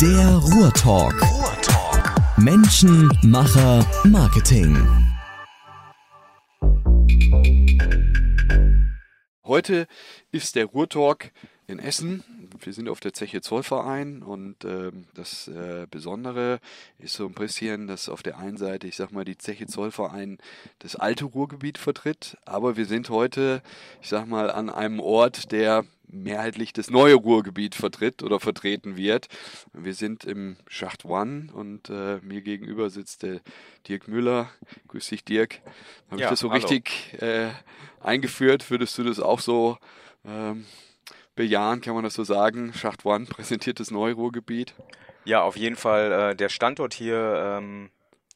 Der Ruhrtalk. Ruhrtalk. Menschen, Macher, Marketing. Heute ist der Ruhrtalk in Essen. Wir sind auf der Zeche Zollverein und äh, das äh, Besondere ist so ein bisschen, dass auf der einen Seite, ich sag mal, die Zeche Zollverein das alte Ruhrgebiet vertritt, aber wir sind heute, ich sag mal, an einem Ort, der mehrheitlich das neue Ruhrgebiet vertritt oder vertreten wird. Wir sind im Schacht One und äh, mir gegenüber sitzt der Dirk Müller. Grüß dich, Dirk. Habe ja, ich das so hallo. richtig äh, eingeführt? Würdest du das auch so ähm, bejahen, kann man das so sagen? Schacht One präsentiert das neue Ruhrgebiet. Ja, auf jeden Fall. Äh, der Standort hier ähm,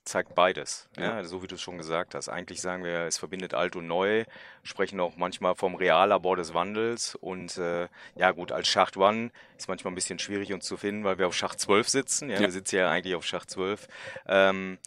zeigt beides. Ja. ja. so wie du es schon gesagt hast. Eigentlich sagen wir, es verbindet alt und neu, sprechen auch manchmal vom Reallabor des Wandels. Und äh, ja gut, als Schacht One ist manchmal ein bisschen schwierig uns zu finden, weil wir auf Schacht 12 sitzen. Ja, ja. Wir sitzen ja eigentlich auf Schacht 12. Ähm,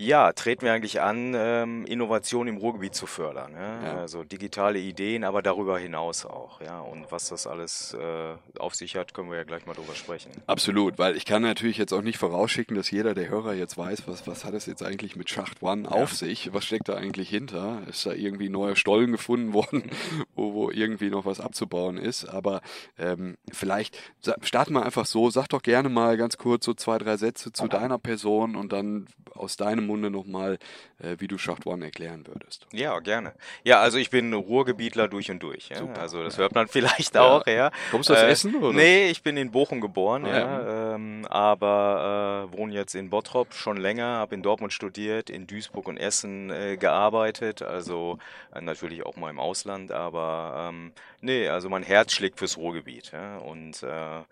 ja, treten wir eigentlich an, ähm, Innovation im Ruhrgebiet zu fördern. Ja? ja? Also digitale Ideen, aber darüber hinaus auch. Ja? Und was das alles äh, auf sich hat, können wir ja gleich mal drüber sprechen. Absolut, weil ich kann natürlich jetzt auch nicht vorausschicken, dass jeder der Hörer jetzt weiß, was, was hat es jetzt eigentlich mit Schacht One ja. auf sich? Was steckt da eigentlich hinter? Ist da irgendwie neuer Stollen gefunden worden, wo, wo irgendwie noch was abzubauen ist? Aber ähm, vielleicht starten wir einfach so, sag doch gerne mal ganz kurz so zwei, drei Sätze zu deiner Person und dann aus deinem Munde nochmal, äh, wie du Schacht One erklären würdest. Ja, gerne. Ja, also ich bin Ruhrgebietler durch und durch. Ja? Also das hört man vielleicht ja. auch, ja. Kommst du aus äh, Essen? Oder? Nee, ich bin in Bochum geboren, ah, ähm, aber äh, wohne jetzt in Bottrop schon länger, habe in Dortmund studiert, in Duisburg und Essen äh, gearbeitet, also äh, natürlich auch mal im Ausland, aber ähm, nee, also mein Herz schlägt fürs Ruhrgebiet. Und äh,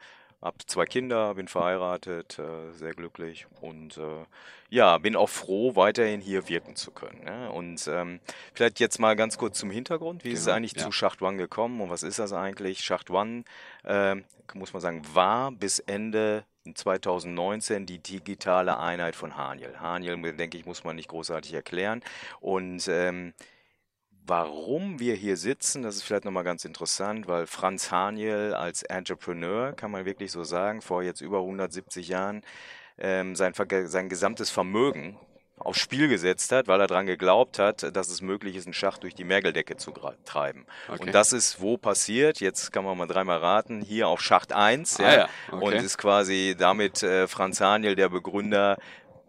hab zwei Kinder, bin verheiratet, äh, sehr glücklich und äh, ja, bin auch froh, weiterhin hier wirken zu können. Ne? Und ähm, vielleicht jetzt mal ganz kurz zum Hintergrund. Wie genau, ist es genau, eigentlich ja. zu Schacht One gekommen und was ist das eigentlich? Schacht One, äh, muss man sagen, war bis Ende 2019 die digitale Einheit von Haniel. Haniel, denke ich, muss man nicht großartig erklären. Und ähm, Warum wir hier sitzen, das ist vielleicht nochmal ganz interessant, weil Franz Haniel als Entrepreneur, kann man wirklich so sagen, vor jetzt über 170 Jahren ähm, sein, sein gesamtes Vermögen aufs Spiel gesetzt hat, weil er daran geglaubt hat, dass es möglich ist, einen Schacht durch die Mergeldecke zu treiben. Okay. Und das ist wo passiert, jetzt kann man mal dreimal raten, hier auf Schacht 1. Ah, ja, ja. Okay. Und ist quasi damit äh, Franz Haniel der Begründer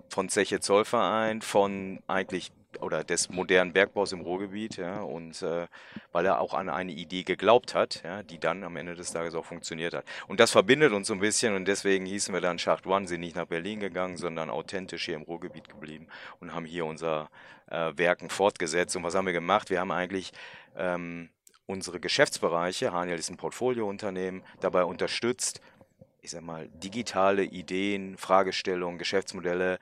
von Zeche Zollverein, von eigentlich oder des modernen Bergbaus im Ruhrgebiet, ja, und äh, weil er auch an eine Idee geglaubt hat, ja, die dann am Ende des Tages auch funktioniert hat. Und das verbindet uns so ein bisschen und deswegen hießen wir dann Schacht One, sind nicht nach Berlin gegangen, sondern authentisch hier im Ruhrgebiet geblieben und haben hier unser äh, Werken fortgesetzt. Und was haben wir gemacht? Wir haben eigentlich ähm, unsere Geschäftsbereiche, Haniel ist ein Portfoliounternehmen, dabei unterstützt, ich sag mal, digitale Ideen, Fragestellungen, Geschäftsmodelle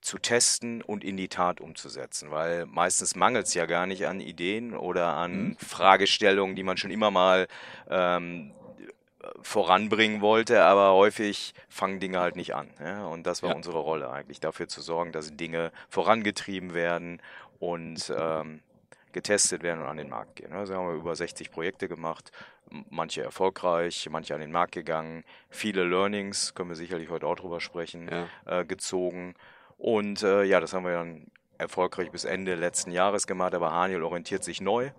zu testen und in die Tat umzusetzen, weil meistens mangelt es ja gar nicht an Ideen oder an mhm. Fragestellungen, die man schon immer mal ähm, voranbringen wollte, aber häufig fangen Dinge halt nicht an. Ja? Und das war ja. unsere Rolle eigentlich, dafür zu sorgen, dass Dinge vorangetrieben werden und ähm, getestet werden und an den Markt gehen. Also haben wir über 60 Projekte gemacht, manche erfolgreich, manche an den Markt gegangen, viele Learnings, können wir sicherlich heute auch drüber sprechen, ja. äh, gezogen. Und äh, ja, das haben wir dann erfolgreich bis Ende letzten Jahres gemacht, aber Haniel orientiert sich neu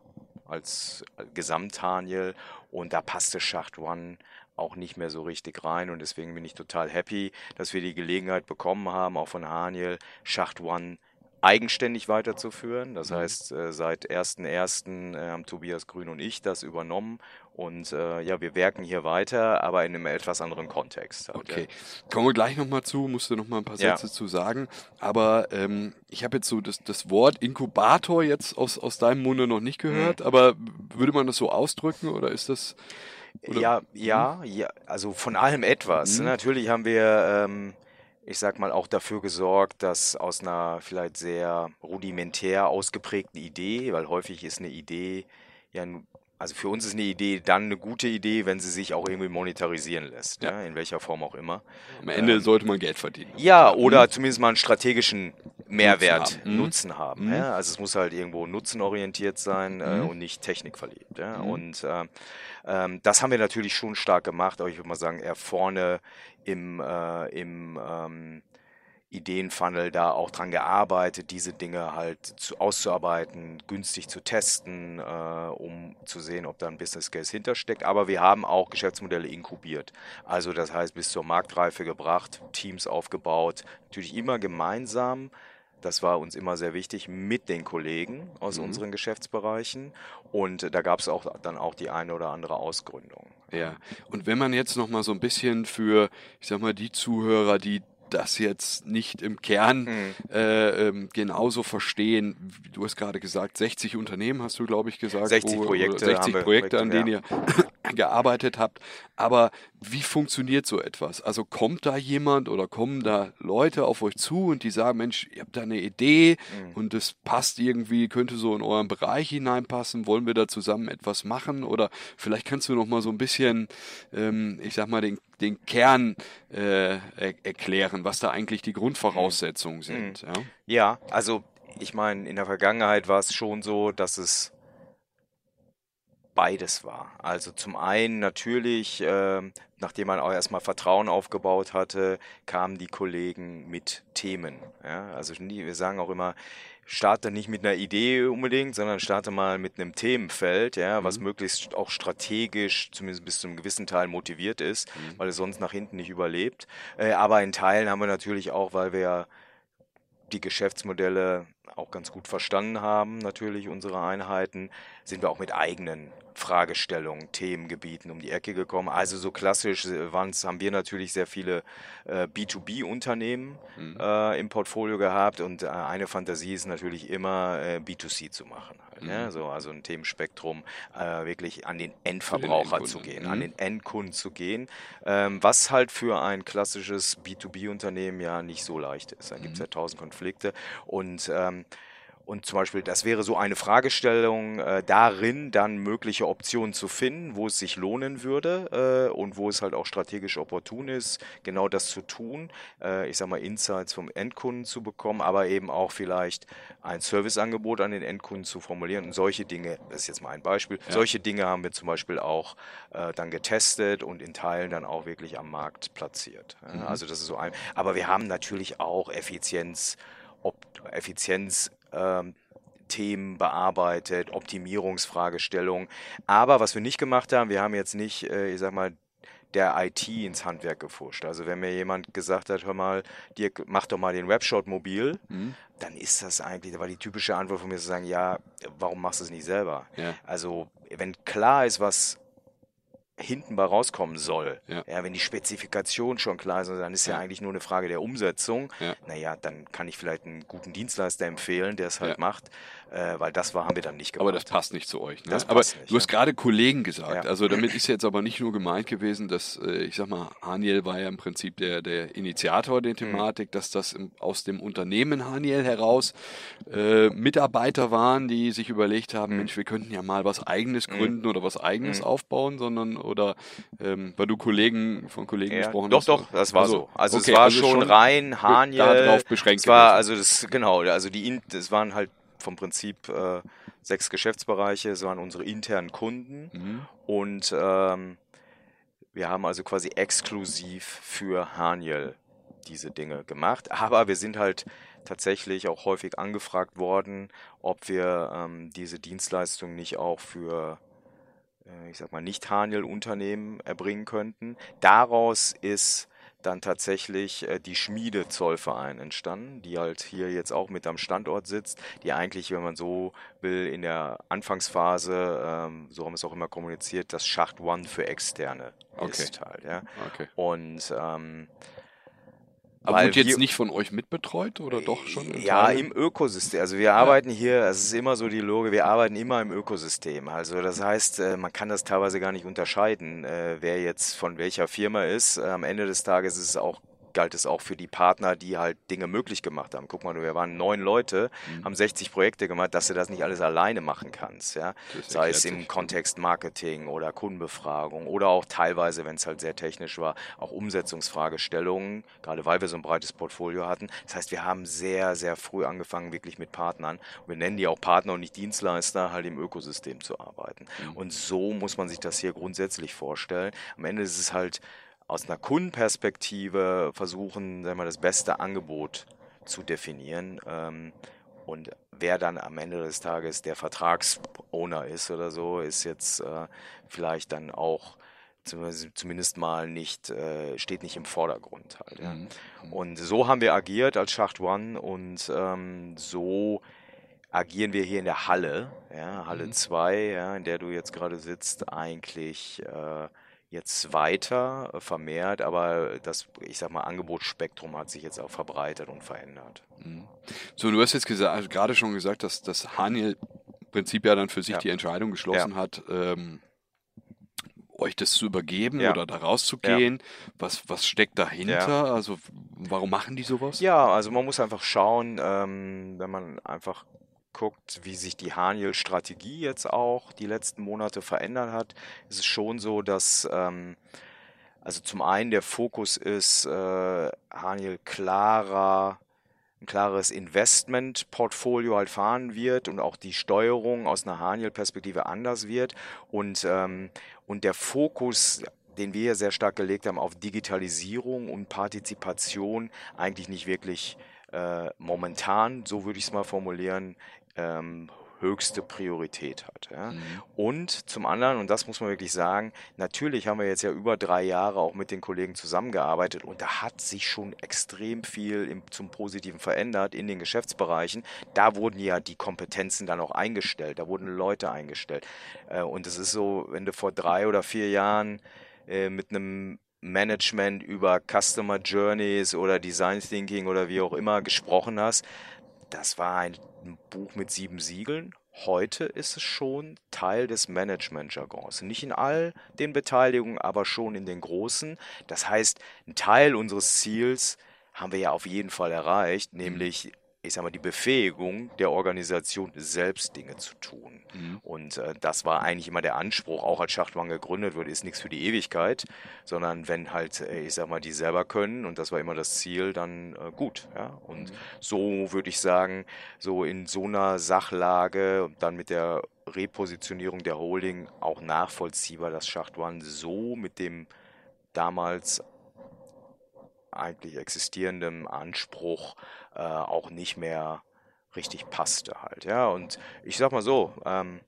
als Gesamt-Haniel und da passte Schacht One auch nicht mehr so richtig rein und deswegen bin ich total happy, dass wir die Gelegenheit bekommen haben, auch von Haniel Schacht One eigenständig weiterzuführen. Das mhm. heißt, äh, seit 1.1. Äh, haben Tobias Grün und ich das übernommen und äh, ja, wir werken hier weiter, aber in einem etwas anderen Kontext. Halt, okay, ja. kommen wir gleich nochmal zu, musst du nochmal ein paar Sätze ja. zu sagen. Aber ähm, ich habe jetzt so das, das Wort Inkubator jetzt aus, aus deinem Munde noch nicht gehört, mhm. aber würde man das so ausdrücken oder ist das... Oder? Ja, ja, ja, also von allem etwas. Mhm. Natürlich haben wir... Ähm, ich sag mal, auch dafür gesorgt, dass aus einer vielleicht sehr rudimentär ausgeprägten Idee, weil häufig ist eine Idee ja also für uns ist eine Idee dann eine gute Idee, wenn sie sich auch irgendwie monetarisieren lässt, ja. ja in welcher Form auch immer. Am Ende ähm, sollte man Geld verdienen. Ja, oder mhm. zumindest mal einen strategischen Mehrwert, Nutzen haben. Nutzen haben mhm. ja? Also es muss halt irgendwo nutzenorientiert sein äh, mhm. und nicht technikverliebt. Ja? Mhm. Und äh, ähm, das haben wir natürlich schon stark gemacht, aber ich würde mal sagen, eher vorne im, äh, im ähm, Ideenfunnel da auch dran gearbeitet, diese Dinge halt zu, auszuarbeiten, günstig zu testen, äh, um zu sehen, ob da ein Business Case hintersteckt. Aber wir haben auch Geschäftsmodelle inkubiert. Also das heißt, bis zur Marktreife gebracht, Teams aufgebaut, natürlich immer gemeinsam. Das war uns immer sehr wichtig mit den Kollegen aus mhm. unseren Geschäftsbereichen. Und da gab es auch dann auch die eine oder andere Ausgründung. Ja, und wenn man jetzt noch mal so ein bisschen für, ich sag mal, die Zuhörer, die das jetzt nicht im Kern mhm. äh, ähm, genauso verstehen. Du hast gerade gesagt, 60 Unternehmen hast du, glaube ich, gesagt. 60 Projekte, 60 Projekte an denen ja. ihr gearbeitet habt. Aber wie funktioniert so etwas? Also kommt da jemand oder kommen da Leute auf euch zu und die sagen, Mensch, ihr habt da eine Idee mhm. und das passt irgendwie, könnte so in euren Bereich hineinpassen, wollen wir da zusammen etwas machen? Oder vielleicht kannst du noch mal so ein bisschen, ähm, ich sag mal, den, den Kern äh, erklären, was da eigentlich die Grundvoraussetzungen mhm. sind. Mhm. Ja? ja, also ich meine, in der Vergangenheit war es schon so, dass es beides war. Also zum einen natürlich, äh, nachdem man auch erstmal Vertrauen aufgebaut hatte, kamen die Kollegen mit Themen. Ja? Also wir sagen auch immer, starte nicht mit einer Idee unbedingt, sondern starte mal mit einem Themenfeld, ja, was mhm. möglichst auch strategisch, zumindest bis zu einem gewissen Teil motiviert ist, mhm. weil es sonst nach hinten nicht überlebt. Äh, aber in Teilen haben wir natürlich auch, weil wir die Geschäftsmodelle auch ganz gut verstanden haben, natürlich unsere Einheiten, sind wir auch mit eigenen Fragestellungen, Themengebieten um die Ecke gekommen. Also so klassisch äh, haben wir natürlich sehr viele äh, B2B-Unternehmen mhm. äh, im Portfolio gehabt und äh, eine Fantasie ist natürlich immer äh, B2C zu machen. Halt, mhm. ja? so, also ein Themenspektrum äh, wirklich an den Endverbraucher den zu gehen, mhm. an den Endkunden zu gehen, ähm, was halt für ein klassisches B2B-Unternehmen ja nicht so leicht ist. Da gibt es mhm. ja tausend Konflikte und ähm, und zum Beispiel, das wäre so eine Fragestellung, äh, darin dann mögliche Optionen zu finden, wo es sich lohnen würde äh, und wo es halt auch strategisch opportun ist, genau das zu tun. Äh, ich sage mal, Insights vom Endkunden zu bekommen, aber eben auch vielleicht ein Serviceangebot an den Endkunden zu formulieren. Und solche Dinge, das ist jetzt mal ein Beispiel, ja. solche Dinge haben wir zum Beispiel auch äh, dann getestet und in Teilen dann auch wirklich am Markt platziert. Mhm. Also das ist so ein, aber wir haben natürlich auch Effizienz, Effizienz ähm, bearbeitet, Optimierungsfragestellungen. Aber was wir nicht gemacht haben, wir haben jetzt nicht, äh, ich sag mal, der IT ins Handwerk gefuscht. Also wenn mir jemand gesagt hat, hör mal, dir mach doch mal den Webshot mobil, mhm. dann ist das eigentlich, da war die typische Antwort von mir zu sagen, ja, warum machst du es nicht selber? Ja. Also wenn klar ist, was hinten bei rauskommen soll. Ja. ja. wenn die Spezifikation schon klar ist, dann ist ja, ja eigentlich nur eine Frage der Umsetzung. Ja. Naja, dann kann ich vielleicht einen guten Dienstleister empfehlen, der es halt macht, äh, weil das war, haben wir dann nicht gemacht. Aber das passt nicht zu euch. Ne? aber nicht, du hast gerade Kollegen gesagt. Also damit ist jetzt aber nicht nur gemeint gewesen, dass, äh, ich sag mal, Haniel war ja im Prinzip der, der Initiator der mhm. Thematik, mhm. dass das im, aus dem Unternehmen Haniel heraus äh, Mitarbeiter waren, die sich überlegt haben, mhm. Mensch, wir könnten ja mal was eigenes mhm. gründen oder was eigenes mhm. aufbauen, sondern oder ähm, weil du Kollegen von Kollegen ja, gesprochen doch, hast. Doch, doch, das war also, so. Also okay, es war also schon rein Haniel. Darauf beschränkt. Es war also das genau, also die das waren halt vom Prinzip äh, sechs Geschäftsbereiche, es waren unsere internen Kunden mhm. und ähm, wir haben also quasi exklusiv für Haniel diese Dinge gemacht. Aber wir sind halt tatsächlich auch häufig angefragt worden, ob wir ähm, diese Dienstleistung nicht auch für ich sag mal, nicht Haniel-Unternehmen erbringen könnten. Daraus ist dann tatsächlich äh, die Schmiede Zollverein entstanden, die halt hier jetzt auch mit am Standort sitzt, die eigentlich, wenn man so will, in der Anfangsphase, ähm, so haben wir es auch immer kommuniziert, das Schacht One für Externe okay. ist halt. Ja? Okay. Und ähm, aber wird jetzt nicht von euch mitbetreut oder doch schon? Ja, Teil? im Ökosystem. Also wir arbeiten hier, es ist immer so die Logik, wir arbeiten immer im Ökosystem. Also das heißt, äh, man kann das teilweise gar nicht unterscheiden, äh, wer jetzt von welcher Firma ist. Am Ende des Tages ist es auch galt es auch für die Partner, die halt Dinge möglich gemacht haben. Guck mal, wir waren neun Leute, mhm. haben 60 Projekte gemacht, dass du das nicht alles alleine machen kannst. Ja? Sei es im Kontext Marketing oder Kundenbefragung oder auch teilweise, wenn es halt sehr technisch war, auch Umsetzungsfragestellungen, gerade weil wir so ein breites Portfolio hatten. Das heißt, wir haben sehr, sehr früh angefangen, wirklich mit Partnern, wir nennen die auch Partner und nicht Dienstleister, halt im Ökosystem zu arbeiten. Mhm. Und so muss man sich das hier grundsätzlich vorstellen. Am Ende ist es halt aus einer Kundenperspektive versuchen, sagen wir, das beste Angebot zu definieren. Ähm, und wer dann am Ende des Tages der Vertragsowner ist oder so, ist jetzt äh, vielleicht dann auch zumindest mal nicht, äh, steht nicht im Vordergrund halt. Ja. Mhm. Und so haben wir agiert als Schacht One und ähm, so agieren wir hier in der Halle, ja, Halle 2, mhm. ja, in der du jetzt gerade sitzt, eigentlich äh, jetzt weiter äh, vermehrt, aber das, ich sag mal, Angebotsspektrum hat sich jetzt auch verbreitert und verändert. Mhm. So, du hast jetzt gesagt, also gerade schon gesagt, dass das Haniel Prinzip ja dann für sich ja. die Entscheidung geschlossen ja. hat, ähm, euch das zu übergeben ja. oder da rauszugehen? Ja. Was, was steckt dahinter? Ja. Also warum machen die sowas? Ja, also man muss einfach schauen, ähm, wenn man einfach guckt, wie sich die Haniel-Strategie jetzt auch die letzten Monate verändert hat, ist es schon so, dass ähm, also zum einen der Fokus ist, äh, Haniel klarer ein klares Investmentportfolio halt fahren wird und auch die Steuerung aus einer Haniel-Perspektive anders wird. Und, ähm, und der Fokus den wir sehr stark gelegt haben auf Digitalisierung und Partizipation, eigentlich nicht wirklich äh, momentan, so würde ich es mal formulieren, ähm, höchste Priorität hat. Ja. Mhm. Und zum anderen, und das muss man wirklich sagen, natürlich haben wir jetzt ja über drei Jahre auch mit den Kollegen zusammengearbeitet und da hat sich schon extrem viel im, zum Positiven verändert in den Geschäftsbereichen. Da wurden ja die Kompetenzen dann auch eingestellt, da wurden Leute eingestellt. Äh, und es ist so, wenn du vor drei oder vier Jahren äh, mit einem Management über Customer Journeys oder Design Thinking oder wie auch immer gesprochen hast, das war ein ein Buch mit sieben Siegeln. Heute ist es schon Teil des Management-Jargons. Nicht in all den Beteiligungen, aber schon in den großen. Das heißt, ein Teil unseres Ziels haben wir ja auf jeden Fall erreicht, nämlich ich sag mal, die Befähigung der Organisation, selbst Dinge zu tun. Mhm. Und äh, das war eigentlich immer der Anspruch, auch als Schachtmann gegründet wurde, ist nichts für die Ewigkeit, sondern wenn halt, äh, ich sag mal, die selber können, und das war immer das Ziel, dann äh, gut. Ja? Und mhm. so würde ich sagen, so in so einer Sachlage, dann mit der Repositionierung der Holding auch nachvollziehbar, dass Schacht One so mit dem damals eigentlich existierendem Anspruch äh, auch nicht mehr richtig passte halt. Ja, und ich sag mal so, ähm,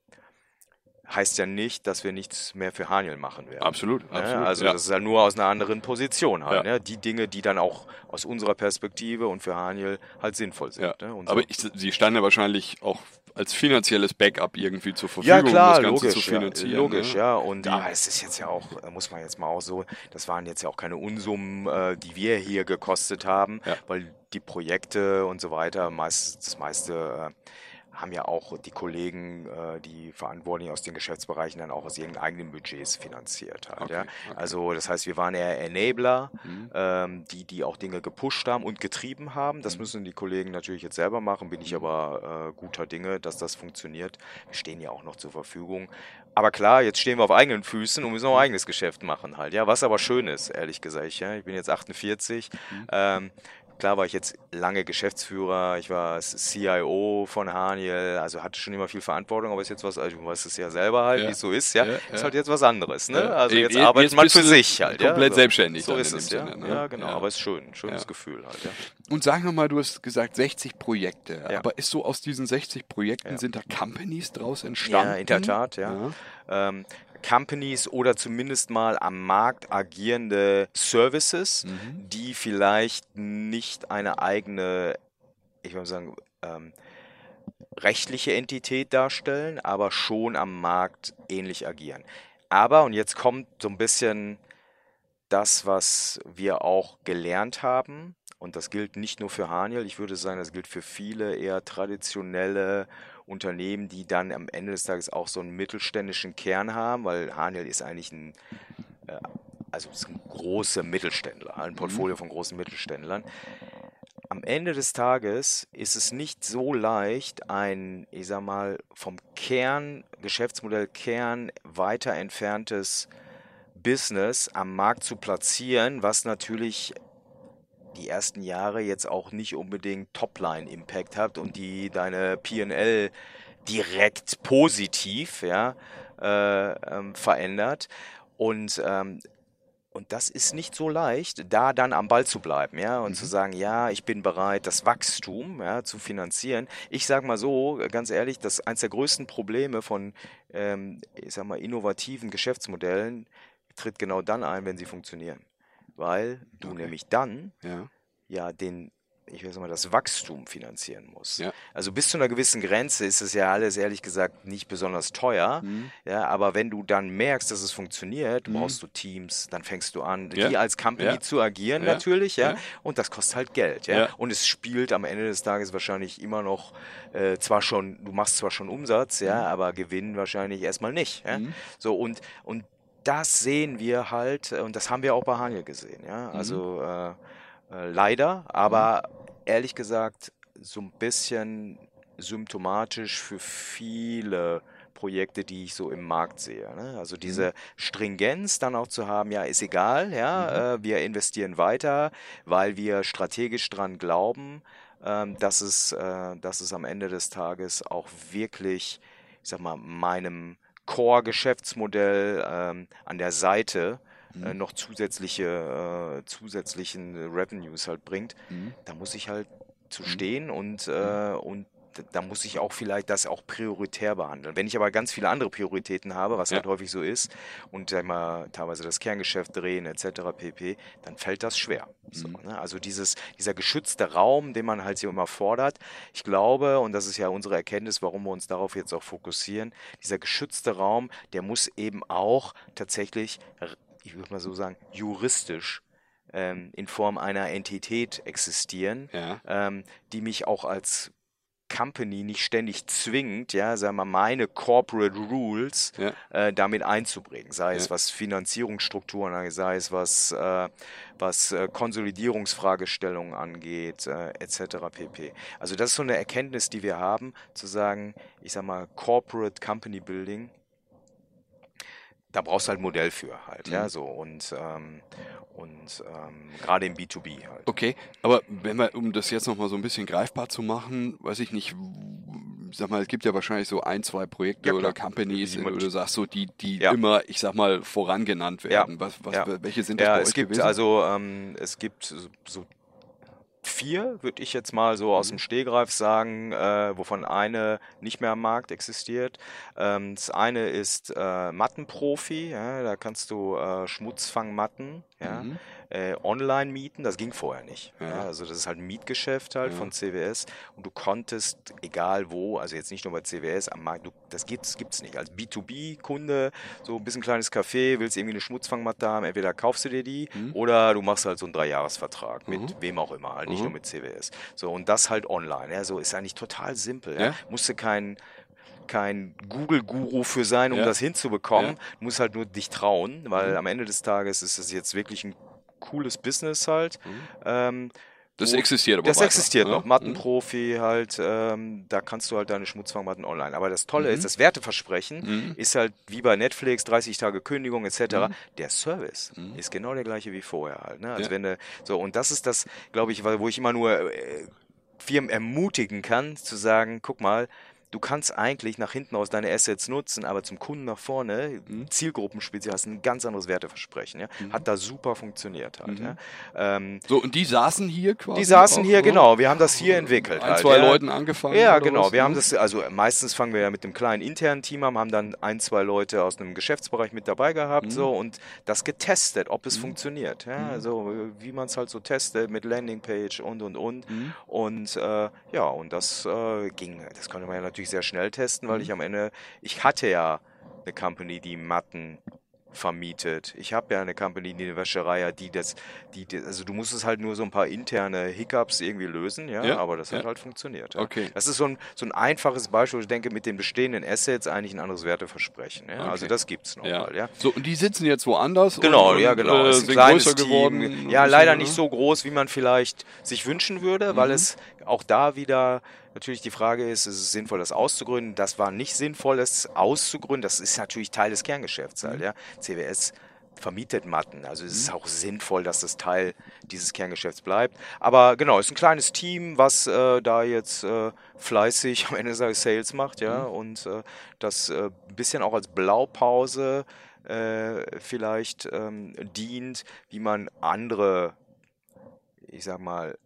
heißt ja nicht, dass wir nichts mehr für Haniel machen werden. Absolut, ja, absolut. Also ja. das ist ja nur aus einer anderen Position halt. Ja. Die Dinge, die dann auch aus unserer Perspektive und für Haniel halt sinnvoll sind. Ne? Aber ich, Sie standen ja wahrscheinlich auch als finanzielles Backup irgendwie zur Verfügung, ja, klar, um das Ganze logisch, zu finanzieren. Ja, logisch, ne? ja. Und ah, es ist jetzt ja auch, muss man jetzt mal auch so, das waren jetzt ja auch keine Unsummen, äh, die wir hier gekostet haben, ja. weil die Projekte und so weiter, meist, das meiste äh, haben ja auch die Kollegen, äh, die Verantwortlichen aus den Geschäftsbereichen dann auch aus ihren eigenen Budgets finanziert. Halt, okay, ja. okay. Also das heißt, wir waren eher Enabler, mhm. ähm, die, die auch Dinge gepusht haben und getrieben haben. Das mhm. müssen die Kollegen natürlich jetzt selber machen, bin ich mhm. aber äh, guter Dinge, dass das funktioniert. Wir stehen ja auch noch zur Verfügung. Aber klar, jetzt stehen wir auf eigenen Füßen und müssen auch eigenes Geschäft machen halt. Ja, was aber schön ist, ehrlich gesagt. Ja. Ich bin jetzt 48. Mhm. Ähm, Klar war ich jetzt lange Geschäftsführer, ich war CIO von Haniel, also hatte schon immer viel Verantwortung, aber ist jetzt was, also du weißt es ja selber halt, ja. wie es so ist, ja, ja, ist halt jetzt was anderes, ne? Also jetzt e arbeitet jetzt man für sich halt, komplett ja. Also selbstständig. So ist es, ja. Sinne, ne? Ja, genau, aber es ist schön, schönes Gefühl halt, ja. Und sag nochmal, du hast gesagt 60 Projekte, aber ist so aus diesen 60 Projekten, sind da Companies draus entstanden? Ja, in der Tat, ja. Ähm, Companies oder zumindest mal am Markt agierende Services, mhm. die vielleicht nicht eine eigene, ich würde sagen, ähm, rechtliche Entität darstellen, aber schon am Markt ähnlich agieren. Aber, und jetzt kommt so ein bisschen das, was wir auch gelernt haben, und das gilt nicht nur für Haniel, ich würde sagen, das gilt für viele eher traditionelle Unternehmen, die dann am Ende des Tages auch so einen mittelständischen Kern haben, weil Haniel ist eigentlich ein äh, also es sind große Mittelständler, ein Portfolio von großen Mittelständlern. Am Ende des Tages ist es nicht so leicht, ein, ich sag mal, vom Kern, Geschäftsmodell Kern weiter entferntes Business am Markt zu platzieren, was natürlich die ersten Jahre jetzt auch nicht unbedingt Topline-Impact hat und die deine PL direkt positiv ja, äh, ähm, verändert. Und ähm, und das ist nicht so leicht, da dann am Ball zu bleiben, ja, und mhm. zu sagen, ja, ich bin bereit, das Wachstum ja, zu finanzieren. Ich sage mal so, ganz ehrlich, dass eines der größten Probleme von, ähm, ich sag mal, innovativen Geschäftsmodellen tritt genau dann ein, wenn sie funktionieren. Weil du okay. nämlich dann ja. ja den ich weiß mal, das Wachstum finanzieren muss. Ja. Also bis zu einer gewissen Grenze ist es ja alles ehrlich gesagt nicht besonders teuer. Mhm. Ja, aber wenn du dann merkst, dass es funktioniert, mhm. brauchst du Teams, dann fängst du an, ja. die als Company ja. zu agieren natürlich, ja? Und das kostet halt Geld, ja? Und es spielt am Ende des Tages wahrscheinlich immer noch äh, zwar schon, du machst zwar schon Umsatz, ja, mhm. aber Gewinn wahrscheinlich erstmal nicht. Ja? Mhm. So und und das sehen wir halt, und das haben wir auch bei Haniel gesehen, ja. Mhm. Also äh, äh, leider, aber ehrlich gesagt so ein bisschen symptomatisch für viele Projekte, die ich so im Markt sehe. Ne? Also mhm. diese Stringenz dann auch zu haben, ja, ist egal, ja, mhm. äh, wir investieren weiter, weil wir strategisch dran glauben, ähm, dass, es, äh, dass es am Ende des Tages auch wirklich, ich sag mal, meinem Core-Geschäftsmodell ähm, an der Seite äh, mhm. noch zusätzliche, äh, zusätzlichen Revenues halt bringt, mhm. da muss ich halt zu mhm. stehen und, mhm. äh, und da muss ich auch vielleicht das auch prioritär behandeln. Wenn ich aber ganz viele andere Prioritäten habe, was ja. halt häufig so ist, und mal, teilweise das Kerngeschäft drehen etc. pp., dann fällt das schwer. Mhm. So, ne? Also dieses, dieser geschützte Raum, den man halt hier immer fordert, ich glaube, und das ist ja unsere Erkenntnis, warum wir uns darauf jetzt auch fokussieren, dieser geschützte Raum, der muss eben auch tatsächlich ich würde mal so sagen, juristisch ähm, in Form einer Entität existieren, ja. ähm, die mich auch als Company nicht ständig zwingt, ja, sagen wir meine Corporate Rules ja. äh, damit einzubringen, sei ja. es was Finanzierungsstrukturen, sei es was, äh, was äh, Konsolidierungsfragestellungen angeht, äh, etc. pp. Also das ist so eine Erkenntnis, die wir haben, zu sagen, ich sag mal Corporate Company Building da brauchst du halt ein Modell für halt, mhm. ja, so und ähm, und ähm, gerade im B2B halt. Okay, aber wenn wir, um das jetzt nochmal so ein bisschen greifbar zu machen, weiß ich nicht, sag mal, es gibt ja wahrscheinlich so ein, zwei Projekte ja, oder Companies, wo du sagst, so die, die ja. immer, ich sag mal, vorangenannt werden. Ja. Was, was, welche sind das ja, bei es gibt gewesen? also ähm, es gibt so vier, würde ich jetzt mal so aus mhm. dem Stehgreif sagen, äh, wovon eine nicht mehr am Markt existiert. Ähm, das eine ist äh, Mattenprofi, ja, da kannst du äh, Schmutzfangmatten, ja. Mhm äh, online mieten. Das ging vorher nicht. Ja. Ja, also das ist halt ein Mietgeschäft halt ja. von CWS und du konntest, egal wo, also jetzt nicht nur bei CWS am Markt, du, das gibt's, gibt's nicht. Als B2B-Kunde, so ein bisschen kleines Café, willst irgendwie eine Schmutzfangmatte haben, entweder kaufst du dir die mhm. oder du machst halt so einen Dreijahresvertrag mhm. mit wem auch immer, halt nicht mhm. nur mit CWS. So, und das halt online. Ja, so ist eigentlich total simpel. Ja? Musste kein kein Google-Guru für sein, um ja. das hinzubekommen. Ja. Du musst halt nur dich trauen, weil mhm. am Ende des Tages ist es jetzt wirklich ein cooles Business halt. Mhm. Ähm, das existiert aber Das weiter, existiert ne? noch. Mattenprofi mhm. halt, ähm, da kannst du halt deine Schmutzfangmatten online. Aber das Tolle mhm. ist, das Werteversprechen mhm. ist halt wie bei Netflix, 30 Tage Kündigung etc. Mhm. Der Service mhm. ist genau der gleiche wie vorher halt. Ne? Also ja. wenn du, so, und das ist das, glaube ich, wo ich immer nur äh, Firmen ermutigen kann, zu sagen, guck mal, du kannst eigentlich nach hinten aus deine Assets nutzen, aber zum Kunden nach vorne, mhm. Zielgruppenspezial, hast ein ganz anderes Werteversprechen. Ja? Mhm. Hat da super funktioniert halt. Mhm. Ja? Ähm, so, und die saßen hier quasi? Die saßen hier, genau. Wir haben das hier entwickelt. Ein, halt, zwei ja. Leuten angefangen? Ja, genau. Was? Wir haben das, also meistens fangen wir ja mit dem kleinen internen Team an, haben dann ein, zwei Leute aus einem Geschäftsbereich mit dabei gehabt mhm. so und das getestet, ob es mhm. funktioniert. Ja? Mhm. Also wie man es halt so testet mit Landingpage und und und. Und äh, ja, und das äh, ging, das konnte man ja natürlich natürlich sehr schnell testen, weil mhm. ich am Ende, ich hatte ja eine Company, die Matten vermietet. Ich habe ja eine Company, die eine Wäscherei hat, die das, die, also du musst es halt nur so ein paar interne Hiccups irgendwie lösen, ja, ja aber das ja. hat halt funktioniert. Ja. Okay. Das ist so ein, so ein einfaches Beispiel, ich denke, mit den bestehenden Assets eigentlich ein anderes Werteversprechen. Ja? Okay. Also das gibt es nochmal, ja. So, und die sitzen jetzt woanders Genau, und, ja, genau. Äh, ist ein kleines Team. Ja, leider nicht so groß, wie man vielleicht sich wünschen würde, mhm. weil es auch da wieder natürlich die Frage ist, ist es sinnvoll, das auszugründen? Das war nicht sinnvoll, das auszugründen. Das ist natürlich Teil des Kerngeschäfts halt, mhm. ja. CWS vermietet Matten. Also es ist mhm. auch sinnvoll, dass das Teil dieses Kerngeschäfts bleibt. Aber genau, es ist ein kleines Team, was äh, da jetzt äh, fleißig am Ende des Sales macht, ja, mhm. und äh, das äh, ein bisschen auch als Blaupause äh, vielleicht ähm, dient, wie man andere, ich sag mal,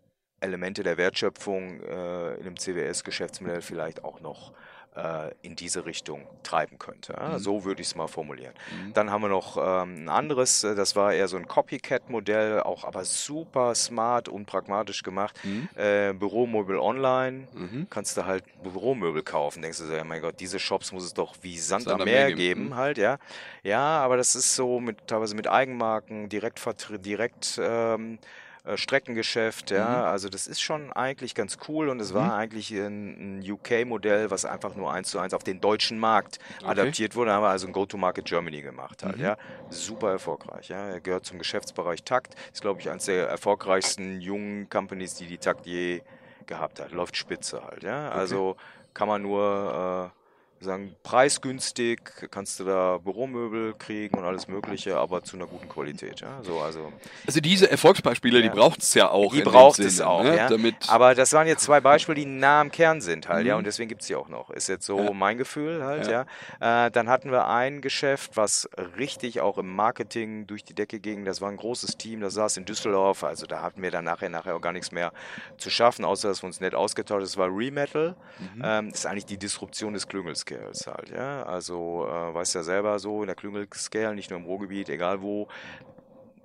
Elemente der Wertschöpfung äh, in einem CWS-Geschäftsmodell vielleicht auch noch äh, in diese Richtung treiben könnte. Mhm. So würde ich es mal formulieren. Mhm. Dann haben wir noch ähm, ein anderes, äh, das war eher so ein Copycat-Modell, auch aber super smart und pragmatisch gemacht. Mhm. Äh, Büromöbel online, mhm. kannst du halt Büromöbel kaufen. Denkst du so, ja mein Gott, diese Shops muss es doch wie Sand, Sand am Meer, Meer geben, mhm. halt, ja. Ja, aber das ist so mit teilweise mit Eigenmarken, direkt, direkt ähm, äh, Streckengeschäft, ja, mhm. also das ist schon eigentlich ganz cool und es mhm. war eigentlich ein, ein UK-Modell, was einfach nur eins zu eins auf den deutschen Markt okay. adaptiert wurde. Da haben wir also ein Go-to-Market Germany gemacht halt, mhm. ja, super erfolgreich, ja, er gehört zum Geschäftsbereich Takt, ist glaube ich eines der erfolgreichsten jungen Companies, die die Takt je gehabt hat, läuft spitze halt, ja, okay. also kann man nur äh, sagen, preisgünstig, kannst du da Büromöbel kriegen und alles Mögliche, aber zu einer guten Qualität. Ja? So, also, also diese Erfolgsbeispiele, ja. die braucht es ja auch. Die braucht es auch, ne? ja? Damit aber das waren jetzt zwei Beispiele, die nah am Kern sind halt, mhm. ja, und deswegen gibt es die auch noch. Ist jetzt so ja. mein Gefühl halt, ja. Äh, dann hatten wir ein Geschäft, was richtig auch im Marketing durch die Decke ging. Das war ein großes Team, das saß in Düsseldorf, also da hatten wir dann nachher, nachher auch gar nichts mehr zu schaffen, außer dass wir uns nett ausgetauscht haben. Das war Remetal. Mhm. Ähm, das ist eigentlich die Disruption des Klüngels Scales halt, ja. Also äh, weißt ja selber so, in der Klüngel-Scale, nicht nur im Ruhrgebiet, egal wo,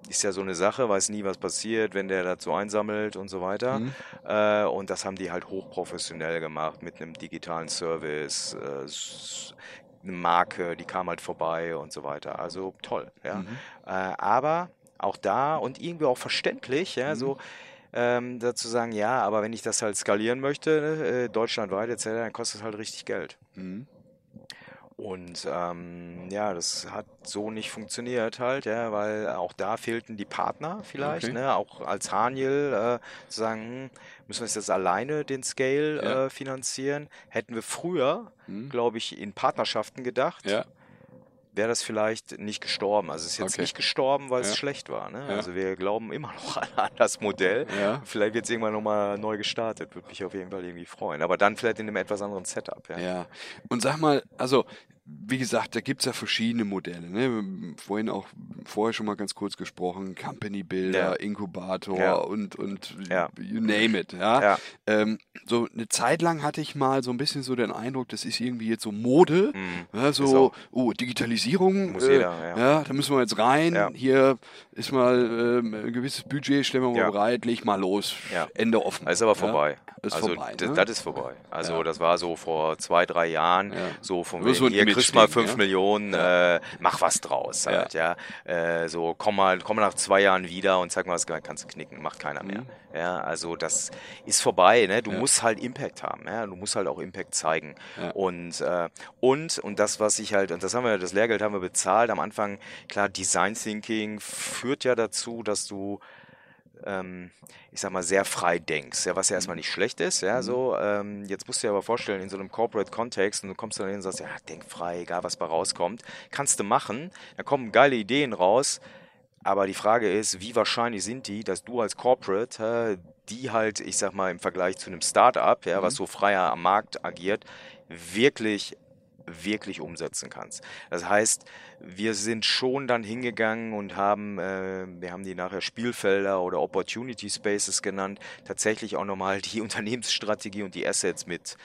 ist ja so eine Sache, weiß nie, was passiert, wenn der dazu einsammelt und so weiter. Mhm. Äh, und das haben die halt hochprofessionell gemacht mit einem digitalen Service, äh, eine Marke, die kam halt vorbei und so weiter. Also toll, ja. Mhm. Äh, aber auch da und irgendwie auch verständlich, ja, mhm. so ähm, dazu sagen, ja, aber wenn ich das halt skalieren möchte, ne, äh, deutschlandweit etc., dann kostet es halt richtig Geld. Und ähm, ja, das hat so nicht funktioniert halt, ja, weil auch da fehlten die Partner vielleicht, okay. ne? Auch als Haniel äh, zu sagen, hm, müssen wir jetzt alleine den Scale ja. äh, finanzieren? Hätten wir früher, mhm. glaube ich, in Partnerschaften gedacht. Ja wäre das vielleicht nicht gestorben. Also es ist jetzt okay. nicht gestorben, weil ja. es schlecht war. Ne? Ja. Also wir glauben immer noch an das Modell. Ja. Vielleicht wird es irgendwann nochmal neu gestartet. Würde mich auf jeden Fall irgendwie freuen. Aber dann vielleicht in einem etwas anderen Setup. Ja, ja. und sag mal, also wie gesagt, da gibt es ja verschiedene Modelle. Ne? Vorhin auch vorher schon mal ganz kurz gesprochen, Company Builder, ja. Inkubator ja. und, und ja. you name it. Ja? Ähm, so eine Zeit lang hatte ich mal so ein bisschen so den Eindruck, das ist irgendwie jetzt so Mode. Mhm. so, oh, Digitalisierung. Muss äh, jeder, ja. da müssen wir jetzt rein. Hier ist mal ähm, ein gewisses Budget, stellen wir mal bereit, leg mal los. Ende offen. ist aber vorbei. Ist also vorbei, das, ne? das, ist vorbei. Also das war so vor zwei, drei Jahren, so von wegen, hier kriegst mal fünf Millionen, äh, mach was draus halt, ja. Äh, so, komm mal, komm mal nach zwei Jahren wieder und zeig mal, was kannst du knicken, macht keiner mehr. Mhm. Ja, also das ist vorbei, ne? Du musst halt Impact haben, ja. Du musst halt auch Impact zeigen. Und, äh, und, und das, was ich halt, und das haben wir, das Lehrgeld haben wir bezahlt am Anfang, klar, Design Thinking führt ja dazu, dass du ähm, ich sag mal, sehr frei denkst, ja, was ja erstmal nicht schlecht ist, ja, mhm. so, ähm, jetzt musst du dir aber vorstellen, in so einem Corporate-Kontext und du kommst dann hin und sagst, ja, denk frei, egal was bei rauskommt, kannst du machen, da kommen geile Ideen raus, aber die Frage ist, wie wahrscheinlich sind die, dass du als Corporate, die halt, ich sag mal, im Vergleich zu einem Startup, ja, mhm. was so freier am Markt agiert, wirklich wirklich umsetzen kannst. Das heißt, wir sind schon dann hingegangen und haben, äh, wir haben die nachher Spielfelder oder Opportunity Spaces genannt, tatsächlich auch nochmal die Unternehmensstrategie und die Assets mit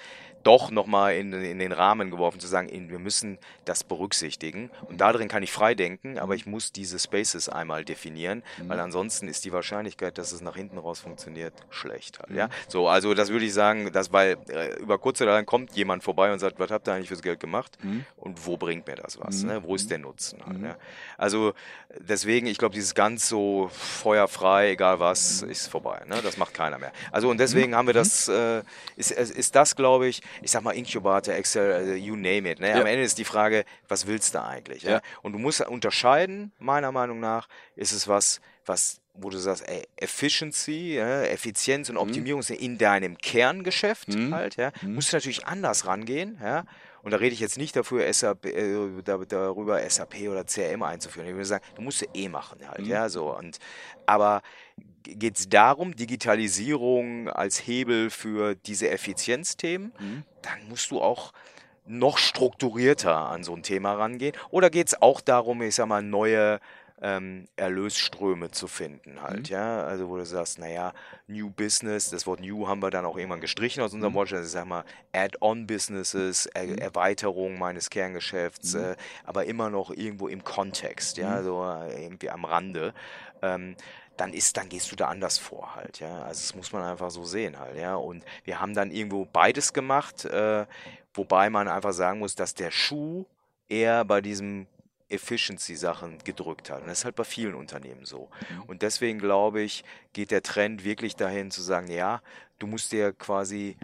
doch nochmal in, in den Rahmen geworfen, zu sagen, wir müssen das berücksichtigen. Und darin kann ich frei denken, aber ich muss diese Spaces einmal definieren, mhm. weil ansonsten ist die Wahrscheinlichkeit, dass es nach hinten raus funktioniert, schlecht. Halt, ja? Mhm. So, also das würde ich sagen, dass, weil äh, über kurze Zeit kommt jemand vorbei und sagt, was habt ihr eigentlich fürs Geld gemacht? Mhm. Und wo bringt mir das was? Mhm. Ne? Wo ist der Nutzen? Halt, ja? Also deswegen, ich glaube, dieses ganz so feuerfrei, egal was, ist vorbei. Ne? Das macht keiner mehr. Also und deswegen haben wir das, äh, ist, ist das, glaube ich, ich sag mal, Inkubator, Excel, also you name it. Ne? Ja. Am Ende ist die Frage, was willst du eigentlich? Ja? ja? Und du musst unterscheiden, meiner Meinung nach, ist es was, was wo du sagst, ey, Efficiency, ja, Effizienz und mhm. Optimierung mhm. in deinem Kerngeschäft mhm. halt, ja, mhm. musst du natürlich anders rangehen, ja. Und da rede ich jetzt nicht dafür, SAP, äh, darüber SAP oder CRM einzuführen. Ich würde sagen, du musst ja eh machen halt, mhm. ja, so. Und, aber geht es darum, Digitalisierung als Hebel für diese Effizienzthemen, mhm. dann musst du auch noch strukturierter an so ein Thema rangehen. Oder geht es auch darum, ich sag mal, neue ähm, Erlösströme zu finden halt, mhm. ja, also wo du sagst, naja, New Business, das Wort New haben wir dann auch irgendwann gestrichen aus unserem mhm. Wortschatz, also ich sag mal, Add-on-Businesses, er mhm. Erweiterung meines Kerngeschäfts, mhm. äh, aber immer noch irgendwo im Kontext, ja, mhm. so äh, irgendwie am Rande, ähm, dann ist, dann gehst du da anders vor halt, ja. Also das muss man einfach so sehen halt, ja. Und wir haben dann irgendwo beides gemacht, äh, wobei man einfach sagen muss, dass der Schuh eher bei diesem Efficiency-Sachen gedrückt hat. Und das ist halt bei vielen Unternehmen so. Mhm. Und deswegen glaube ich, geht der Trend wirklich dahin zu sagen, ja, du musst dir quasi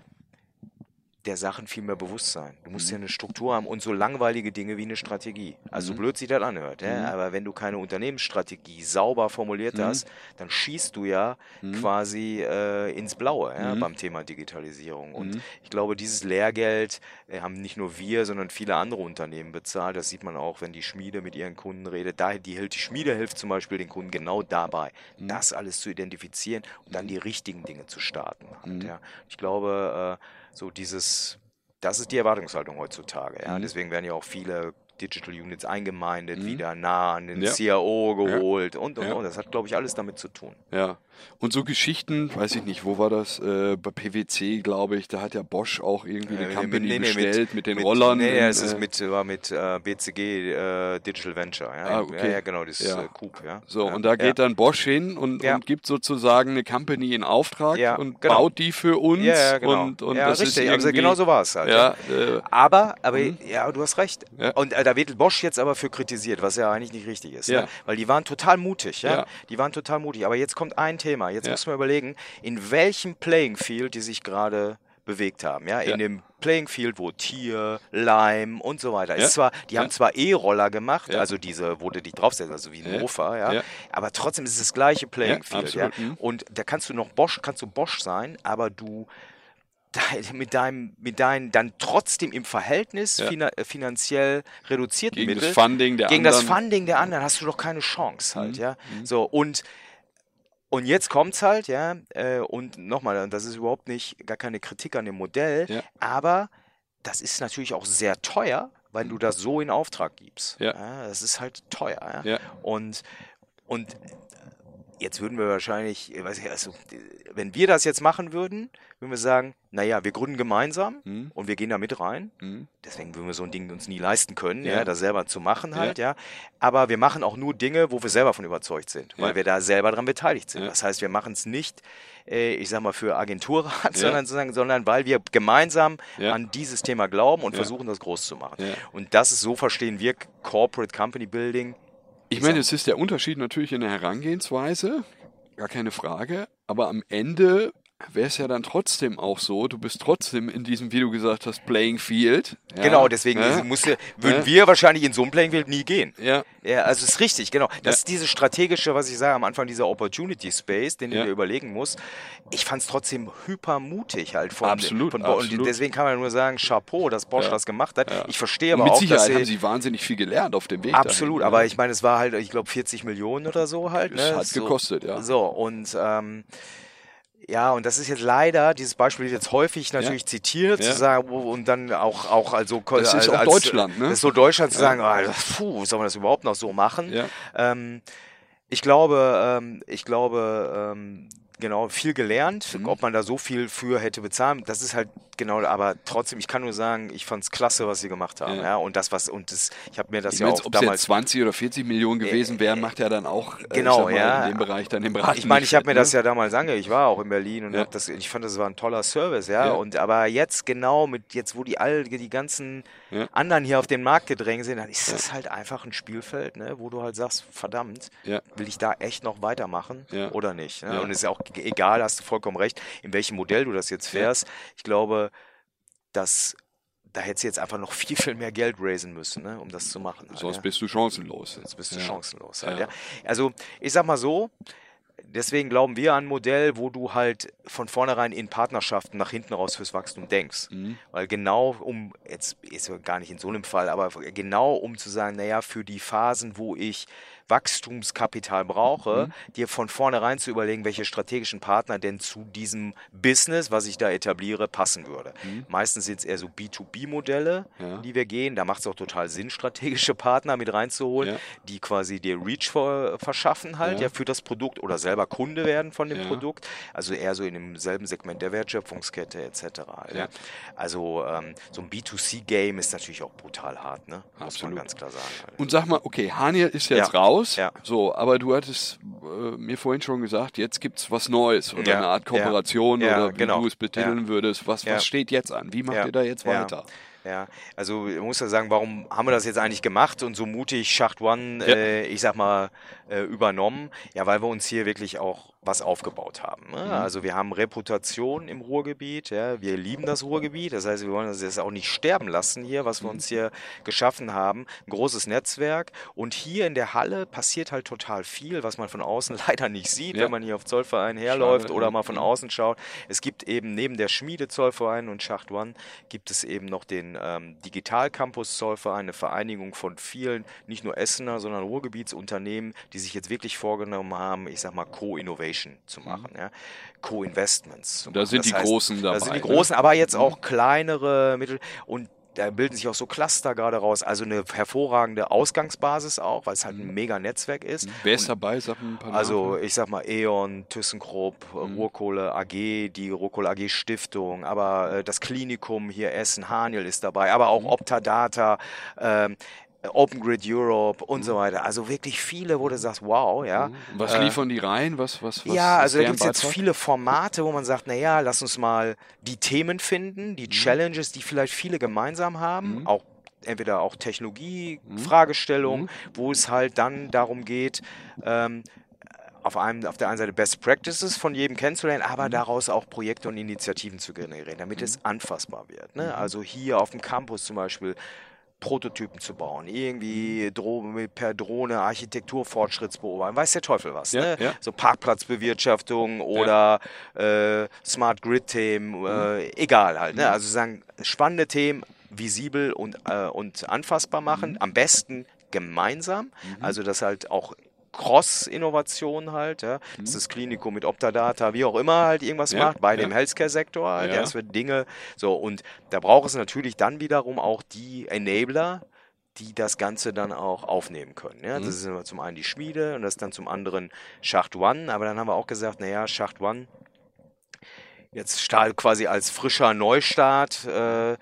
der Sachen viel mehr bewusst sein. Du musst mhm. ja eine Struktur haben und so langweilige Dinge wie eine Strategie. Also mhm. blöd sich das anhört, ja? Mhm. aber wenn du keine Unternehmensstrategie sauber formuliert mhm. hast, dann schießt du ja mhm. quasi äh, ins Blaue ja, mhm. beim Thema Digitalisierung. Und ich glaube, dieses Lehrgeld äh, haben nicht nur wir, sondern viele andere Unternehmen bezahlt. Das sieht man auch, wenn die Schmiede mit ihren Kunden redet. Da die, die Schmiede hilft zum Beispiel den Kunden genau dabei, das alles zu identifizieren und dann die richtigen Dinge zu starten. Halt, ja. Ich glaube, äh, so dieses, das ist die Erwartungshaltung heutzutage. Ja? Mhm. Deswegen werden ja auch viele Digital Units eingemeindet, mhm. wieder nah an den ja. CAO geholt und und ja. und. Das hat, glaube ich, alles damit zu tun. Ja. Und so Geschichten, weiß ich nicht, wo war das? Äh, bei PwC, glaube ich, da hat ja Bosch auch irgendwie eine äh, Company nee, nee, bestellt mit, mit den mit, Rollern. Nee, ja, es ist äh, mit, war mit äh, BCG äh, Digital Venture. Ja, ah, okay. ja, genau, das ja. Äh, Coop. Ja. So, und da geht dann Bosch hin und, und, gibt sozusagen eine Company in Auftrag und genau. baut die für uns. Ja, genau. Und, und ja, das richtig, ist also genau so war es halt. Ja, aber, aber mhm. ja, du hast recht. Und da wird Bosch jetzt aber für kritisiert, was ja eigentlich nicht richtig ist. Ja. Weil die waren total mutig. Ja? Die waren total mutig. Aber jetzt kommt ein Thema. Jetzt muss man überlegen, in welchem Playing Field die sich gerade bewegt haben. Ja? In ja. dem Playing Field, wo Tier, Lime und so weiter. Ja. Ist zwar, die ja. haben zwar E-Roller gemacht, also diese, wo du dich draufsetzt, also wie ein Mofa, ja? aber trotzdem ist es das gleiche Playing Field. Ja? Mhm. Und da kannst du noch Bosch, kannst du Bosch sein, aber du mit deinem, mit deinen dann trotzdem im Verhältnis ja. fina finanziell reduzierten gegen Mittel das Funding der gegen anderen. das Funding der anderen hast du doch keine Chance halt, mhm. ja. Mhm. So und und jetzt kommt's halt, ja, äh, und nochmal, das ist überhaupt nicht gar keine Kritik an dem Modell, ja. aber das ist natürlich auch sehr teuer, weil du das so in Auftrag gibst. Ja. ja das ist halt teuer. Ja? ja. Und, und jetzt würden wir wahrscheinlich, weiß ich, also, wenn wir das jetzt machen würden, würden wir sagen, naja, wir gründen gemeinsam mhm. und wir gehen da mit rein. Mhm. Deswegen würden wir so ein Ding uns nie leisten können, ja, ja das selber zu machen halt, ja. ja. Aber wir machen auch nur Dinge, wo wir selber von überzeugt sind, weil ja. wir da selber dran beteiligt sind. Das heißt, wir machen es nicht, äh, ich sag mal, für Agenturrat, sondern, sondern, sondern weil wir gemeinsam an dieses Thema glauben und versuchen, das groß zu machen. Und das ist, so verstehen wir Corporate Company Building ich meine, es ist der Unterschied natürlich in der Herangehensweise, gar keine Frage, aber am Ende wäre es ja dann trotzdem auch so, du bist trotzdem in diesem, wie du gesagt hast, Playing Field. Ja, genau, deswegen ja, musste, würden ja. wir wahrscheinlich in so ein Playing Field nie gehen. Ja. Ja, also ist richtig, genau. Das ist diese strategische, was ich sage am Anfang, dieser Opportunity Space, den du dir überlegen musst. Ich fand es trotzdem hypermutig halt von, absolut, von absolut. Und deswegen kann man nur sagen, Chapeau, dass Bosch das gemacht hat. Ich verstehe aber mit auch, Sicherheit dass sie, haben sie wahnsinnig viel gelernt auf dem Weg. Absolut, dahin, aber ich meine, es war halt, ich glaube, 40 Millionen oder so halt. Das ne? hat so, gekostet, ja. So, und ähm, ja, und das ist jetzt leider, dieses Beispiel wird jetzt häufig natürlich ja. zitiert, ja. zu sagen, und dann auch, auch also Das ist als, auch Deutschland, ne? Das ist so Deutschland zu ja. sagen, oh, puh, soll man das überhaupt noch so machen? Ähm, ich glaube, ähm, ich glaube, ähm, genau, viel gelernt, mhm. ob man da so viel für hätte bezahlen. Das ist halt genau, aber trotzdem, ich kann nur sagen, ich fand es klasse, was sie gemacht haben. Ja. ja. und das, was, und das, ich habe mir das ich ja meine, auch damals. Jetzt 20 oder 40 Millionen gewesen äh, wären, macht ja dann auch äh, genau, mal, ja. in dem Bereich dann im Braten. Ich meine, ich habe mir ne? das ja damals ange, ich war auch in Berlin und ja. das, ich fand, das war ein toller Service, ja. ja. Und aber jetzt genau mit jetzt, wo die all die ganzen anderen hier auf den Markt gedrängt sind, dann ist das halt einfach ein Spielfeld, ne, wo du halt sagst, verdammt, will ich da echt noch weitermachen oder nicht? Ne? Und es ist auch egal, hast du vollkommen recht, in welchem Modell du das jetzt fährst. Ich glaube, dass da hättest du jetzt einfach noch viel, viel mehr Geld raisen müssen, ne, um das zu machen. Halt, Sonst ja. bist du chancenlos. Sonst bist du ja. chancenlos. Halt, ja. Also ich sag mal so, deswegen glauben wir an ein Modell, wo du halt von vornherein in Partnerschaften nach hinten raus fürs Wachstum denkst. Mhm. Weil genau um, jetzt ist ja gar nicht in so einem Fall, aber genau um zu sagen, naja, für die Phasen, wo ich Wachstumskapital brauche, mhm. dir von vornherein zu überlegen, welche strategischen Partner denn zu diesem Business, was ich da etabliere, passen würde. Mhm. Meistens sind es eher so B2B-Modelle, ja. die wir gehen. Da macht es auch total Sinn, strategische Partner mit reinzuholen, ja. die quasi dir Reach verschaffen halt, ja. ja. für das Produkt oder selber Kunde werden von dem Produkt. Also eher so in demselben Segment der Wertschöpfungskette etc. Halt, also ähm, so ein B2C-Game ist natürlich auch brutal hart, ne? muss Absolut. man ganz klar sagen. Halt. Und sag mal, okay, Hania ist jetzt raus raus. Ja. So, aber du hattest äh, mir vorhin schon gesagt, jetzt gibt es was Neues oder ja. eine Art Kooperation ja. oder wie genau. du es betiteln würdest. Was, was steht jetzt an? Wie macht ihr da jetzt weiter? Ja, also ich muss ja sagen, warum haben wir das jetzt eigentlich gemacht und so mutig Schacht One, äh, ich sag mal, äh, übernommen? Ja, weil wir uns hier wirklich auch was aufgebaut haben. Ne? Mhm. Also wir haben Reputation im Ruhrgebiet, ja, wir lieben das Ruhrgebiet, das heißt, wir wollen das auch nicht sterben lassen hier, was wir uns mhm. hier geschaffen haben. Ein großes Netzwerk und hier in der Halle passiert halt total viel, was man von außen leider nicht sieht, ja. wenn man hier auf Zollverein herläuft Schade. oder mal von außen schaut. Es gibt eben neben der Schmiede Zollverein und Schacht One gibt es eben noch den ähm, Digital Campus Zollverein, eine Vereinigung von vielen, nicht nur Essener, sondern Ruhrgebietsunternehmen, die sich jetzt wirklich vorgenommen haben, ich sag mal Co-Innovation Innovation zu mhm. machen, ja. Co-Investments. Da sind das die heißt, Großen dabei. Da sind die ne? Großen, ne? aber jetzt auch mhm. kleinere Mittel und da bilden sich auch so Cluster gerade raus. Also eine hervorragende Ausgangsbasis auch, weil es halt ein mhm. mega Netzwerk ist. Wer ist dabei? Sag ein paar also ich sag mal E.ON, ThyssenKrupp, mhm. Ruhrkohle AG, die Ruhrkohle AG Stiftung, aber äh, das Klinikum hier Essen, Haniel ist dabei, aber auch Optadata, äh, Open Grid Europe und so weiter. Also wirklich viele, wo du sagst, wow, ja. Was äh, liefern die rein? Was, was, was ja, also da gibt es jetzt viele Formate, wo man sagt, naja, lass uns mal die Themen finden, die mhm. Challenges, die vielleicht viele gemeinsam haben, mhm. auch entweder auch Technologie, mhm. Fragestellungen, mhm. wo es halt dann darum geht, ähm, auf, einem, auf der einen Seite Best Practices von jedem kennenzulernen, aber mhm. daraus auch Projekte und Initiativen zu generieren, damit es anfassbar wird. Ne? Also hier auf dem Campus zum Beispiel Prototypen zu bauen, irgendwie Dro per Drohne Architekturfortschrittsbeobachten, weiß der Teufel was. Ja, ne? ja. So Parkplatzbewirtschaftung oder ja. äh, Smart Grid-Themen, äh, mhm. egal halt. Ne? Mhm. Also sagen, spannende Themen visibel und, äh, und anfassbar machen, mhm. am besten gemeinsam, mhm. also dass halt auch Cross-Innovation halt, ja. Mhm. Das ist das Klinikum mit Optadata, wie auch immer halt irgendwas ja, macht, bei ja. dem Healthcare-Sektor halt, ja. das wird Dinge, so, und da braucht es natürlich dann wiederum auch die Enabler, die das Ganze dann auch aufnehmen können. Ja? Mhm. Das ist immer zum einen die Schmiede und das ist dann zum anderen Schacht One, aber dann haben wir auch gesagt, naja, Schacht One, jetzt Stahl quasi als frischer Neustart, äh,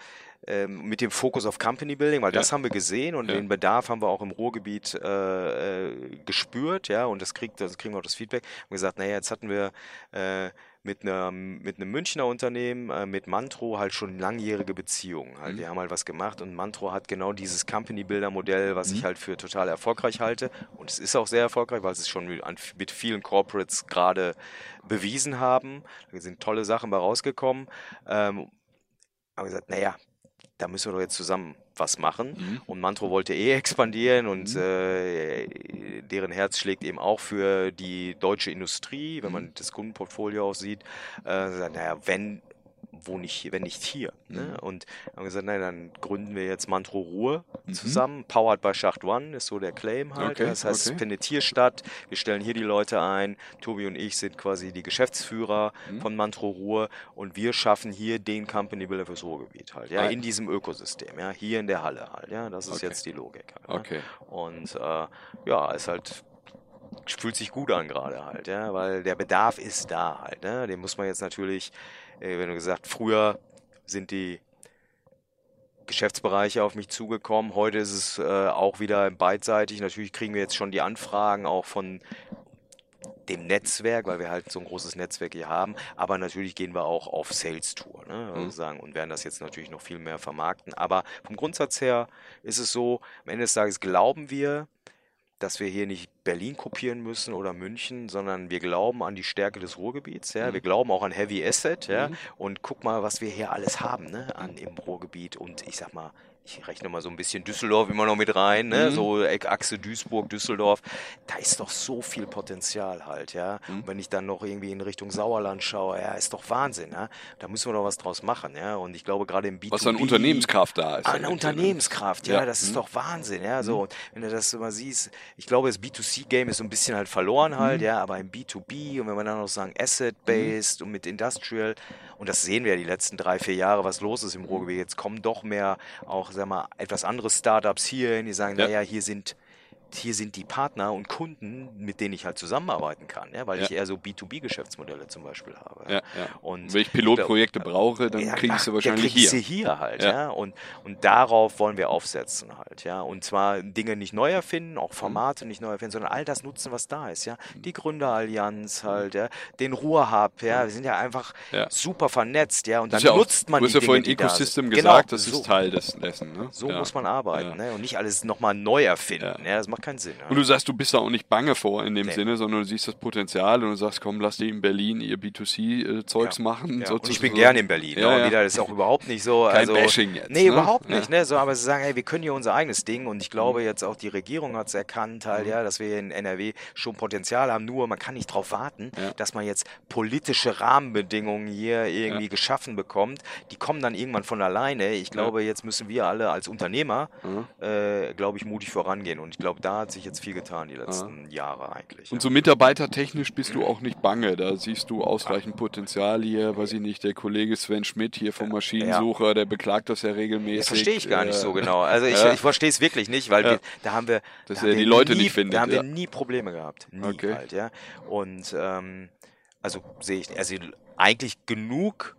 ähm, mit dem Fokus auf Company Building, weil ja. das haben wir gesehen und ja. den Bedarf haben wir auch im Ruhrgebiet äh, äh, gespürt, ja, und das, kriegt, das kriegen wir auch das Feedback. Und gesagt, naja, jetzt hatten wir äh, mit, einer, mit einem Münchner Unternehmen, äh, mit Mantro, halt schon langjährige Beziehungen. Halt. Mhm. Die haben halt was gemacht und Mantro hat genau dieses Company Builder Modell, was mhm. ich halt für total erfolgreich halte. Und es ist auch sehr erfolgreich, weil sie es schon mit, mit vielen Corporates gerade bewiesen haben. Da sind tolle Sachen bei rausgekommen. Ähm, haben gesagt, naja, da müssen wir doch jetzt zusammen was machen. Mhm. Und Mantro wollte eh expandieren und mhm. äh, deren Herz schlägt eben auch für die deutsche Industrie, wenn man mhm. das Kundenportfolio auch sieht. Äh, naja, wenn wo nicht, wenn nicht hier. Ne? Mhm. Und haben gesagt, nein, dann gründen wir jetzt Mantro Ruhr mhm. zusammen. Powered by Schacht One ist so der Claim halt. Okay, das heißt, okay. es findet hier statt. Wir stellen hier die Leute ein. Tobi und ich sind quasi die Geschäftsführer mhm. von Mantro Ruhr und wir schaffen hier den Company Builder fürs Ruhrgebiet halt. Ja, in diesem Ökosystem. Ja, hier in der Halle halt. Ja, das ist okay. jetzt die Logik. Halt, ne? Okay. Und äh, ja, ist halt fühlt sich gut an gerade halt, ja, weil der Bedarf ist da halt, ne? Den muss man jetzt natürlich, äh, wenn du gesagt, früher sind die Geschäftsbereiche auf mich zugekommen. Heute ist es äh, auch wieder beidseitig. Natürlich kriegen wir jetzt schon die Anfragen auch von dem Netzwerk, weil wir halt so ein großes Netzwerk hier haben. Aber natürlich gehen wir auch auf Sales Tour ne, mhm. sagen, und werden das jetzt natürlich noch viel mehr vermarkten. Aber vom Grundsatz her ist es so, am Ende des Tages glauben wir, dass wir hier nicht Berlin kopieren müssen oder München, sondern wir glauben an die Stärke des Ruhrgebiets. Ja? Mhm. Wir glauben auch an Heavy Asset. Ja? Mhm. Und guck mal, was wir hier alles haben ne? an, im Ruhrgebiet. Und ich sag mal, ich rechne mal so ein bisschen Düsseldorf immer noch mit rein, ne? Mhm. so Eckachse Duisburg, Düsseldorf, da ist doch so viel Potenzial halt, ja. Mhm. Und wenn ich dann noch irgendwie in Richtung Sauerland schaue, ja, ist doch Wahnsinn, ja. Da müssen wir doch was draus machen, ja. Und ich glaube gerade im B2B. Was an Unternehmenskraft da ist. An Unternehmenskraft, ja, ja, das ist mhm. doch Wahnsinn, ja. So, mhm. wenn du das mal siehst, ich glaube, das B2C-Game ist so ein bisschen halt verloren halt, mhm. ja, aber im B2B und wenn wir dann noch sagen Asset-Based und mit Industrial, und das sehen wir ja die letzten drei, vier Jahre, was los ist im Ruhrgebiet. Jetzt kommen doch mehr auch, sag mal, etwas andere Startups hierhin, die sagen, ja. naja, hier sind hier sind die Partner und Kunden, mit denen ich halt zusammenarbeiten kann, ja, weil ja. ich eher so B2B-Geschäftsmodelle zum Beispiel habe. Ja. Und wenn ich Pilotprojekte brauche, dann kriege ich sie wahrscheinlich hier. sie hier halt, ja. Und, und darauf wollen wir aufsetzen halt, ja. Und zwar Dinge nicht neu erfinden, auch Formate nicht neu erfinden, sondern all das nutzen, was da ist, ja. Die Gründerallianz halt, ja. Den Ruhrhub, ja. Wir sind ja einfach super vernetzt, ja. Und dann nutzt man die Du hast ja vorhin Ecosystem gesagt, genau, das ist Teil des, dessen, ne? So muss man arbeiten, ne? Und nicht alles nochmal neu erfinden, ja. Das macht keinen Sinn. Ja. Und du sagst, du bist da auch nicht bange vor in dem nee. Sinne, sondern du siehst das Potenzial und du sagst, komm, lass die in Berlin ihr B2C-Zeugs ja. machen. Ja. Und ich bin gerne in Berlin. Ja, ne? Das ist auch überhaupt nicht so. Kein also, Bashing jetzt. Nee, ne? überhaupt nicht. Ne? So, aber sie sagen, hey, wir können hier unser eigenes Ding und ich glaube jetzt auch die Regierung hat es erkannt, halt, mhm. ja, dass wir in NRW schon Potenzial haben, nur man kann nicht darauf warten, dass man jetzt politische Rahmenbedingungen hier irgendwie geschaffen bekommt. Die kommen dann irgendwann von alleine. Ich glaube, jetzt müssen wir alle als Unternehmer, mhm. äh, glaube ich, mutig vorangehen. Und ich glaube, da hat sich jetzt viel getan die letzten ja. Jahre eigentlich. Und so mitarbeitertechnisch bist du auch nicht bange. Da siehst du ausreichend Potenzial hier. Weiß ich nicht, der Kollege Sven Schmidt hier vom Maschinensucher, ja. der beklagt das ja regelmäßig. Das verstehe ich gar nicht so genau. Also ich, ich verstehe es wirklich nicht, weil wir, da haben wir, Dass er die Leute nie, nicht findet. Da haben wir nie Probleme gehabt. Nie okay. halt, ja. Und ähm, also sehe ich, also eigentlich genug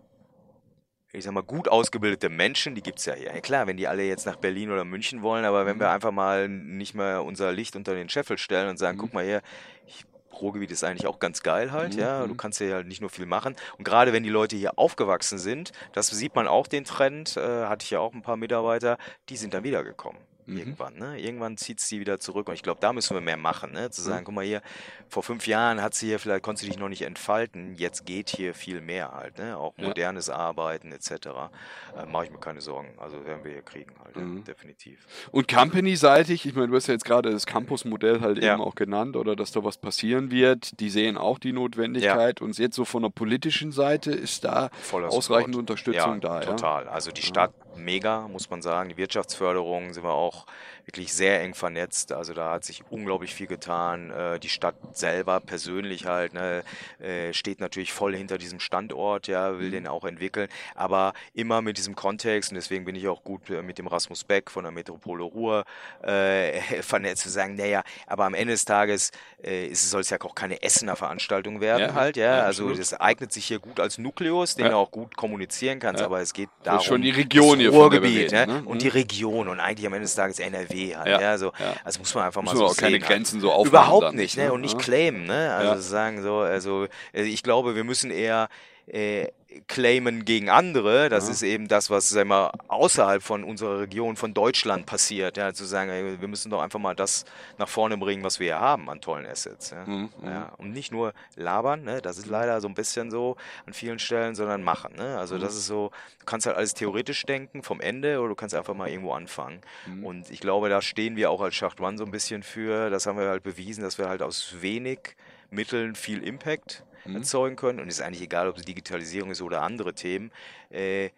ich sag mal, gut ausgebildete Menschen, die gibt es ja hier. Ja, klar, wenn die alle jetzt nach Berlin oder München wollen, aber wenn wir mhm. einfach mal nicht mehr unser Licht unter den Scheffel stellen und sagen, mhm. guck mal hier, ich, Ruhrgebiet ist eigentlich auch ganz geil halt, mhm. ja. Du mhm. kannst hier halt nicht nur viel machen. Und gerade wenn die Leute hier aufgewachsen sind, das sieht man auch den Trend, äh, hatte ich ja auch ein paar Mitarbeiter, die sind dann wiedergekommen mhm. irgendwann. Ne? Irgendwann zieht sie wieder zurück und ich glaube, da müssen wir mehr machen. Ne? Zu sagen, mhm. guck mal hier, vor fünf Jahren hat sie hier, vielleicht konntest du dich noch nicht entfalten, jetzt geht hier viel mehr halt. Ne? Auch ja. modernes Arbeiten etc. Äh, Mache ich mir keine Sorgen. Also werden wir hier kriegen halt, mhm. ja, definitiv. Und Company-seitig, ich meine, du hast ja jetzt gerade das Campus-Modell halt ja. eben auch genannt oder dass da was passieren wird. Die sehen auch die Notwendigkeit und jetzt so von der politischen Seite ist da Voller ausreichend Support. Unterstützung da. Total. Also die Stadt mega, muss man sagen. Die Wirtschaftsförderung sind wir auch wirklich sehr eng vernetzt. Also da hat sich unglaublich viel getan. Äh, die Stadt selber persönlich halt ne, äh, steht natürlich voll hinter diesem Standort, ja, will mhm. den auch entwickeln, aber immer mit diesem Kontext und deswegen bin ich auch gut äh, mit dem Rasmus Beck von der Metropole Ruhr äh, vernetzt zu sagen, naja, aber am Ende des Tages äh, soll es ja auch keine Essener Veranstaltung werden ja, halt, ja, ja also das eignet sich hier gut als Nukleus, den ja. du auch gut kommunizieren kannst, aber es geht darum, das ist schon die Region hier Ruhrgebiet ne? ne? und mhm. die Region und eigentlich am Ende des Tages NRW halt. Ja, ja so. Also muss man einfach mal muss so auch keine sehen, Grenzen so aufmachen. Überhaupt nicht, ne? Und nicht claimen, ne? Also sagen so, also ich glaube, wir müssen eher äh, claimen gegen andere. Das ja. ist eben das, was sag mal, außerhalb von unserer Region, von Deutschland passiert. Ja, zu sagen, ey, wir müssen doch einfach mal das nach vorne bringen, was wir hier haben an tollen Assets. Ja. Mhm. ja. Und nicht nur labern, ne? das ist leider so ein bisschen so an vielen Stellen, sondern machen. Ne? Also mhm. das ist so, du kannst halt alles theoretisch denken vom Ende oder du kannst einfach mal irgendwo anfangen. Mhm. Und ich glaube, da stehen wir auch als Schacht One so ein bisschen für. Das haben wir halt bewiesen, dass wir halt aus wenig Mitteln viel Impact mhm. erzeugen können. Und es ist eigentlich egal, ob es Digitalisierung ist oder andere Themen. Äh,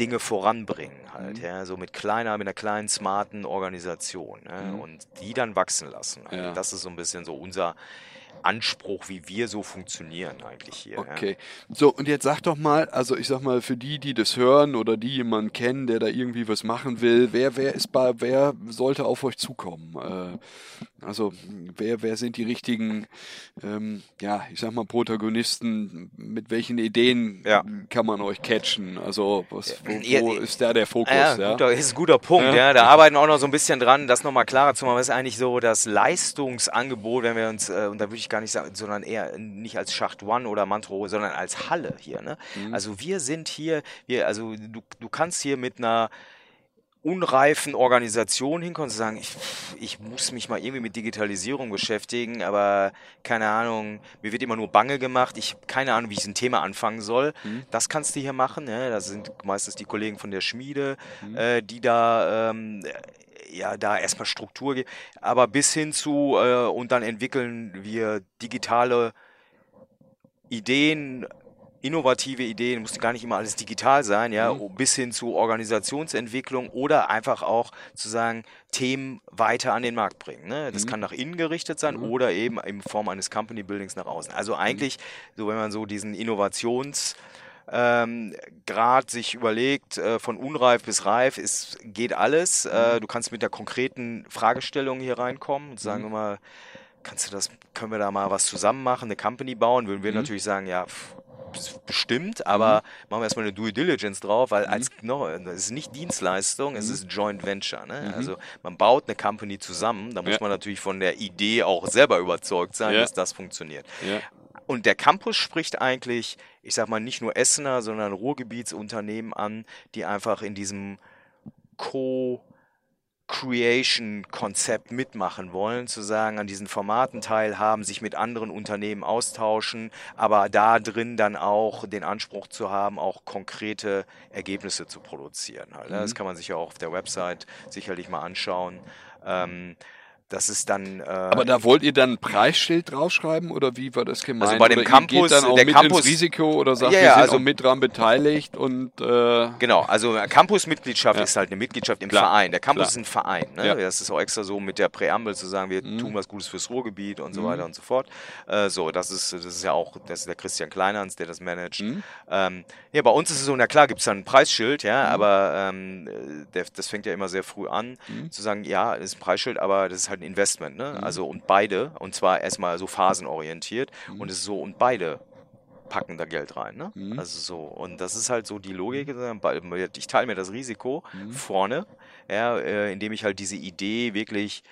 Dinge voranbringen halt, mhm. ja, so mit kleiner, mit einer kleinen, smarten Organisation ne? mhm. und die dann wachsen lassen. Also ja. Das ist so ein bisschen so unser, Anspruch, wie wir so funktionieren eigentlich hier. Okay. Ja. So, und jetzt sag doch mal, also ich sag mal, für die, die das hören oder die jemanden kennen, der da irgendwie was machen will, wer, wer ist bei, wer sollte auf euch zukommen? Äh, also, wer, wer sind die richtigen, ähm, ja, ich sag mal, Protagonisten? Mit welchen Ideen ja. kann man euch catchen? Also, was, wo, wo ist da der Fokus? Ja, ja? Guter, ist ein guter Punkt, ja. Da arbeiten auch noch so ein bisschen dran, das nochmal klarer zu machen. Was ist eigentlich so das Leistungsangebot, wenn wir uns, äh, und da würde ich gar nicht sagen, sondern eher nicht als Schacht One oder Mantro, sondern als Halle hier. Ne? Mhm. Also wir sind hier, wir, also du, du kannst hier mit einer unreifen Organisation hinkommen und sagen, ich, ich muss mich mal irgendwie mit Digitalisierung beschäftigen, aber keine Ahnung, mir wird immer nur bange gemacht, ich keine Ahnung, wie ich ein Thema anfangen soll. Mhm. Das kannst du hier machen. Ne? Das sind meistens die Kollegen von der Schmiede, mhm. äh, die da ähm, ja da erstmal Struktur geben, aber bis hin zu äh, und dann entwickeln wir digitale Ideen innovative Ideen, muss gar nicht immer alles digital sein, ja, mhm. bis hin zu Organisationsentwicklung oder einfach auch zu sagen, Themen weiter an den Markt bringen. Ne? Das mhm. kann nach innen gerichtet sein mhm. oder eben in Form eines Company Buildings nach außen. Also eigentlich, so wenn man so diesen Innovations ähm, Grad sich überlegt, äh, von unreif bis reif, ist, geht alles. Äh, mhm. du kannst mit der konkreten Fragestellung hier reinkommen und sagen mhm. mal, kannst du das, können wir da mal was zusammen machen, eine Company bauen? Würden wir mhm. natürlich sagen, ja, pff, bestimmt, aber mhm. machen wir erstmal eine Due Diligence drauf, weil als no, es ist nicht Dienstleistung, es mhm. ist Joint Venture. Ne? Mhm. Also man baut eine Company zusammen, da muss ja. man natürlich von der Idee auch selber überzeugt sein, ja. dass das funktioniert. Ja. Und der Campus spricht eigentlich, ich sag mal, nicht nur Essener, sondern Ruhrgebietsunternehmen an, die einfach in diesem Co- Creation-Konzept mitmachen wollen, zu sagen, an diesen Formaten teilhaben, sich mit anderen Unternehmen austauschen, aber da drin dann auch den Anspruch zu haben, auch konkrete Ergebnisse zu produzieren. Halt, ne? Das mhm. kann man sich ja auch auf der Website sicherlich mal anschauen. Das ist dann. Äh, Aber da wollt ihr dann ein Preisschild draufschreiben oder wie war das gemeint? Also bei dem oder Campus, geht dann auch der mit Campus, ins Risiko oder sagt, ja, ja, wir sind also, auch mit dran beteiligt und äh, genau. Also Campus-Mitgliedschaft ja. ist halt eine Mitgliedschaft im Klar. Verein. Der Campus Klar. ist ein Verein. Ne? Ja. Das ist auch extra so mit der Präambel zu sagen, wir mhm. tun was Gutes fürs Ruhrgebiet und so mhm. weiter und so fort. Äh, so, das ist das ist ja auch das ist der Christian Kleinhans, der das managt. Mhm. Ähm, ja, bei uns ist es so, na klar, gibt es dann ein Preisschild, ja, mhm. aber ähm, der, das fängt ja immer sehr früh an, mhm. zu sagen, ja, das ist ein Preisschild, aber das ist halt Investment. Ne? Mhm. Also und beide und zwar erstmal so phasenorientiert mhm. und es ist so, und beide packen da Geld rein. Ne? Mhm. Also so, und das ist halt so die Logik. Ich teile mir das Risiko mhm. vorne, ja, äh, indem ich halt diese Idee wirklich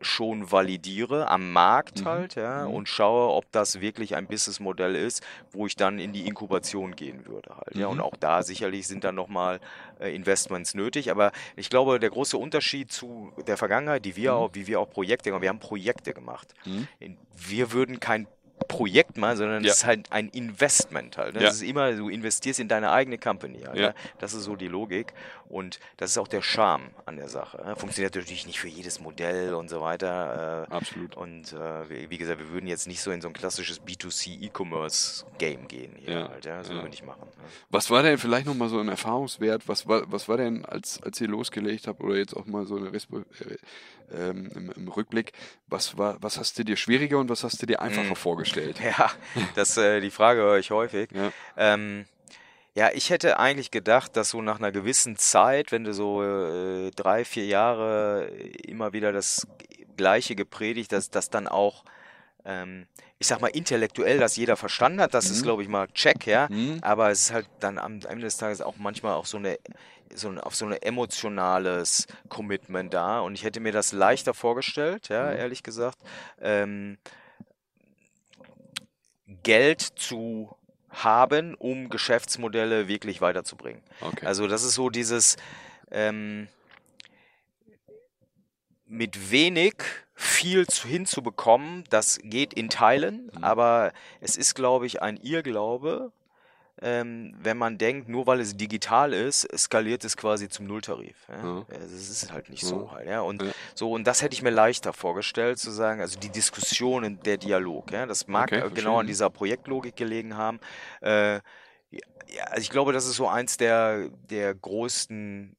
schon validiere am Markt mhm. halt, ja, mhm. und schaue, ob das wirklich ein Businessmodell ist, wo ich dann in die Inkubation gehen würde halt, mhm. ja, und mhm. auch da sicherlich sind dann nochmal äh, Investments nötig, aber ich glaube, der große Unterschied zu der Vergangenheit, die wir mhm. auch, wie wir auch Projekte, wir haben Projekte gemacht. Mhm. Wir würden kein Projekt mal, sondern es ja. ist halt ein Investment halt. Ne? Ja. Das ist immer, du investierst in deine eigene Company. Halt, ja. Ne? Das ist so die Logik und das ist auch der Charme an der Sache. Ne? Funktioniert natürlich nicht für jedes Modell und so weiter. Äh, Absolut. Und äh, wie gesagt, wir würden jetzt nicht so in so ein klassisches B2C E-Commerce Game gehen hier ja. halt. Ja? Das würden wir nicht machen. Ne? Was war denn vielleicht nochmal so ein Erfahrungswert? Was war, was war denn, als, als ihr losgelegt habt oder jetzt auch mal so eine Respo äh, ähm, im, im, Rückblick, was, war, was hast du dir schwieriger und was hast du dir einfacher hm. vorgestellt? Ja, das äh, die Frage höre ich häufig. Ja. Ähm, ja, ich hätte eigentlich gedacht, dass so nach einer gewissen Zeit, wenn du so äh, drei, vier Jahre immer wieder das Gleiche gepredigt, dass das dann auch, ähm, ich sag mal, intellektuell, dass jeder verstanden hat, das mhm. ist, glaube ich, mal check, ja. Mhm. Aber es ist halt dann am Ende des Tages auch manchmal auch so eine so ein, auf so ein emotionales Commitment da und ich hätte mir das leichter vorgestellt, ja, mhm. ehrlich gesagt, ähm, Geld zu haben, um Geschäftsmodelle wirklich weiterzubringen. Okay. Also das ist so dieses ähm, mit wenig viel zu, hinzubekommen, das geht in Teilen, mhm. aber es ist, glaube ich, ein Irrglaube, ähm, wenn man denkt, nur weil es digital ist, skaliert es quasi zum Nulltarif. Ja? Ja. Das ist halt nicht ja. so halt. Ja? Und so, und das hätte ich mir leichter vorgestellt, zu sagen, also die Diskussion und der Dialog. Ja? Das mag okay, genau an dieser Projektlogik gelegen haben. Äh, ja, also ich glaube, das ist so eins der, der größten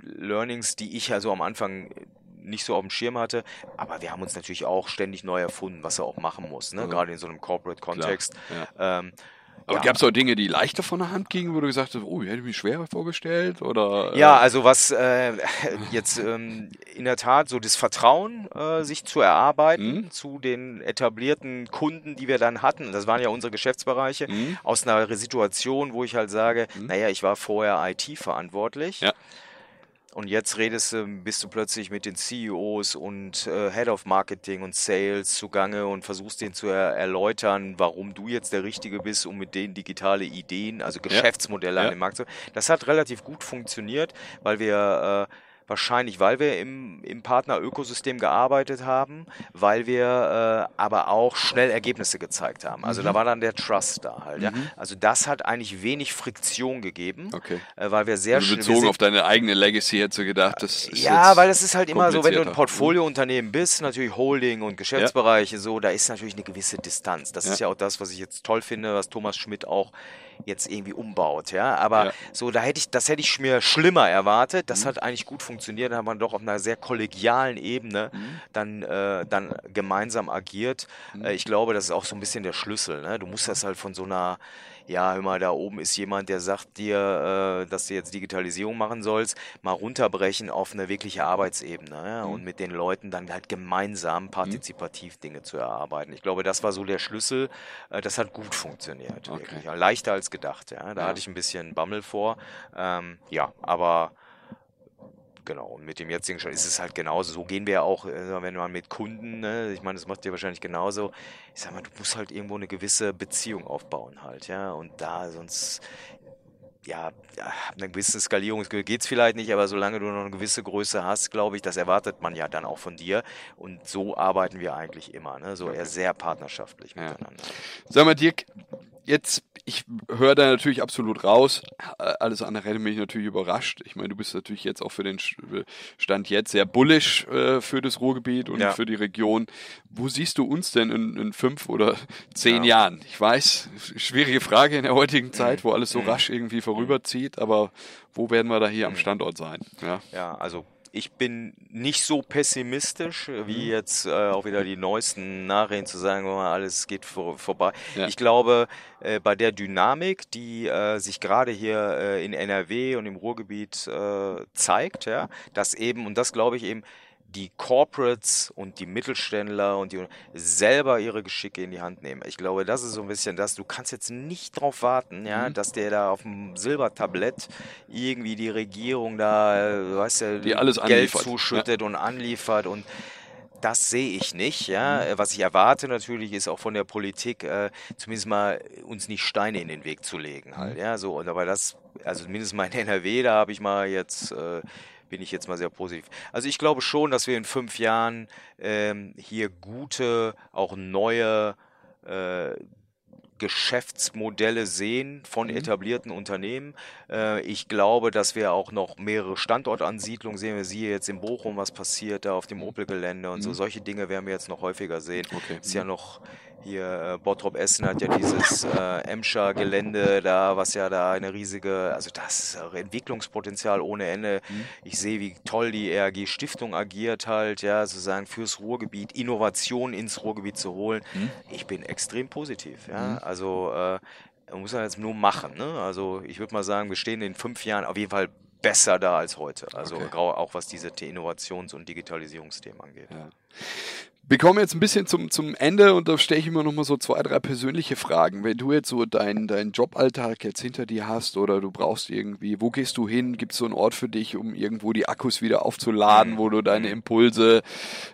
Learnings, die ich also am Anfang nicht so auf dem Schirm hatte. Aber wir haben uns natürlich auch ständig neu erfunden, was er auch machen muss, ne? gerade in so einem Corporate-Kontext. Ja. Ähm, aber ja. gab es auch Dinge, die leichter von der Hand gingen, wo du gesagt hast, oh, ich hätte mich schwerer vorgestellt? Oder, äh ja, also was äh, jetzt ähm, in der Tat so das Vertrauen äh, sich zu erarbeiten mhm. zu den etablierten Kunden, die wir dann hatten. Das waren ja unsere Geschäftsbereiche, mhm. aus einer Situation, wo ich halt sage, mhm. naja, ich war vorher IT verantwortlich. Ja. Und jetzt redest du, bist du plötzlich mit den CEOs und äh, Head of Marketing und Sales zugange und versuchst denen zu er erläutern, warum du jetzt der Richtige bist, um mit denen digitale Ideen, also Geschäftsmodelle ja. an den Markt zu. Das hat relativ gut funktioniert, weil wir äh, Wahrscheinlich, weil wir im, im Partner-Ökosystem gearbeitet haben, weil wir äh, aber auch schnell Ergebnisse gezeigt haben. Also mhm. da war dann der Trust da halt. Mhm. Ja. Also das hat eigentlich wenig Friktion gegeben, okay. äh, weil wir sehr also bezogen auf deine eigene Legacy hättest du gedacht, das ist Ja, weil das ist halt immer so, wenn du ein Portfoliounternehmen bist, natürlich Holding und Geschäftsbereiche ja. so, da ist natürlich eine gewisse Distanz. Das ja. ist ja auch das, was ich jetzt toll finde, was Thomas Schmidt auch jetzt irgendwie umbaut, ja. Aber ja. so, da hätte ich, das hätte ich mir schlimmer erwartet. Das mhm. hat eigentlich gut funktioniert. Da hat man doch auf einer sehr kollegialen Ebene mhm. dann, äh, dann gemeinsam agiert. Mhm. Äh, ich glaube, das ist auch so ein bisschen der Schlüssel. Ne? Du musst das halt von so einer ja, immer da oben ist jemand, der sagt dir, äh, dass du jetzt Digitalisierung machen sollst, mal runterbrechen auf eine wirkliche Arbeitsebene ja, mhm. und mit den Leuten dann halt gemeinsam mhm. partizipativ mhm. Dinge zu erarbeiten. Ich glaube, das war so der Schlüssel. Äh, das hat gut funktioniert, okay. wirklich. Leichter als gedacht. Ja. Da ja. hatte ich ein bisschen Bammel vor. Ähm, ja, aber Genau, und mit dem jetzigen Stand ist es halt genauso. So gehen wir ja auch, äh, wenn man mit Kunden, ne, ich meine, das macht dir wahrscheinlich genauso. Ich sag mal, du musst halt irgendwo eine gewisse Beziehung aufbauen halt, ja. Und da sonst, ja, ja eine gewisse Skalierung geht es vielleicht nicht, aber solange du noch eine gewisse Größe hast, glaube ich, das erwartet man ja dann auch von dir. Und so arbeiten wir eigentlich immer, ne? so eher sehr partnerschaftlich ja. miteinander. Sag mal, Dirk, jetzt ich höre da natürlich absolut raus. Alles andere hätte mich natürlich überrascht. Ich meine, du bist natürlich jetzt auch für den Stand jetzt sehr bullish äh, für das Ruhrgebiet und ja. für die Region. Wo siehst du uns denn in, in fünf oder zehn ja. Jahren? Ich weiß, schwierige Frage in der heutigen Zeit, wo alles so mhm. rasch irgendwie vorüberzieht, aber wo werden wir da hier am mhm. Standort sein? Ja, ja also ich bin nicht so pessimistisch, wie mhm. jetzt äh, auch wieder die neuesten Nachrichten zu sagen, oh, alles geht vor, vorbei. Ja. Ich glaube, äh, bei der Dynamik, die äh, sich gerade hier äh, in NRW und im Ruhrgebiet äh, zeigt, ja, dass eben, und das glaube ich eben, die Corporates und die Mittelständler und die selber ihre Geschicke in die Hand nehmen. Ich glaube, das ist so ein bisschen das. Du kannst jetzt nicht darauf warten, ja, mhm. dass der da auf dem Silbertablett irgendwie die Regierung da, weißt du, die alles Geld anliefert. zuschüttet ja. und anliefert und das sehe ich nicht. Ja. Mhm. Was ich erwarte natürlich ist auch von der Politik, äh, zumindest mal uns nicht Steine in den Weg zu legen. Halt, mhm. ja. so, und aber das, also zumindest mal in NRW, da habe ich mal jetzt äh, bin ich jetzt mal sehr positiv. Also ich glaube schon, dass wir in fünf Jahren ähm, hier gute, auch neue äh, Geschäftsmodelle sehen von mhm. etablierten Unternehmen. Äh, ich glaube, dass wir auch noch mehrere Standortansiedlungen sehen. Wir sehen jetzt in Bochum, was passiert da auf dem Opel-Gelände und mhm. so. Solche Dinge werden wir jetzt noch häufiger sehen. Okay. Ist ja mhm. noch hier äh, Bottrop Essen hat ja dieses äh, Emscher Gelände da, was ja da eine riesige, also das ist Entwicklungspotenzial ohne Ende. Mhm. Ich sehe, wie toll die RG Stiftung agiert halt, ja, sozusagen fürs Ruhrgebiet, Innovation ins Ruhrgebiet zu holen. Mhm. Ich bin extrem positiv, ja. Mhm. Also äh, man muss man jetzt nur machen. Ne? Also ich würde mal sagen, wir stehen in fünf Jahren auf jeden Fall besser da als heute. Also okay. auch was diese Innovations- und Digitalisierungsthemen angeht. Ja. Wir kommen jetzt ein bisschen zum, zum Ende und da stelle ich immer noch mal so zwei, drei persönliche Fragen. Wenn du jetzt so deinen dein Joballtag jetzt hinter dir hast oder du brauchst irgendwie, wo gehst du hin? Gibt es so einen Ort für dich, um irgendwo die Akkus wieder aufzuladen, wo du deine Impulse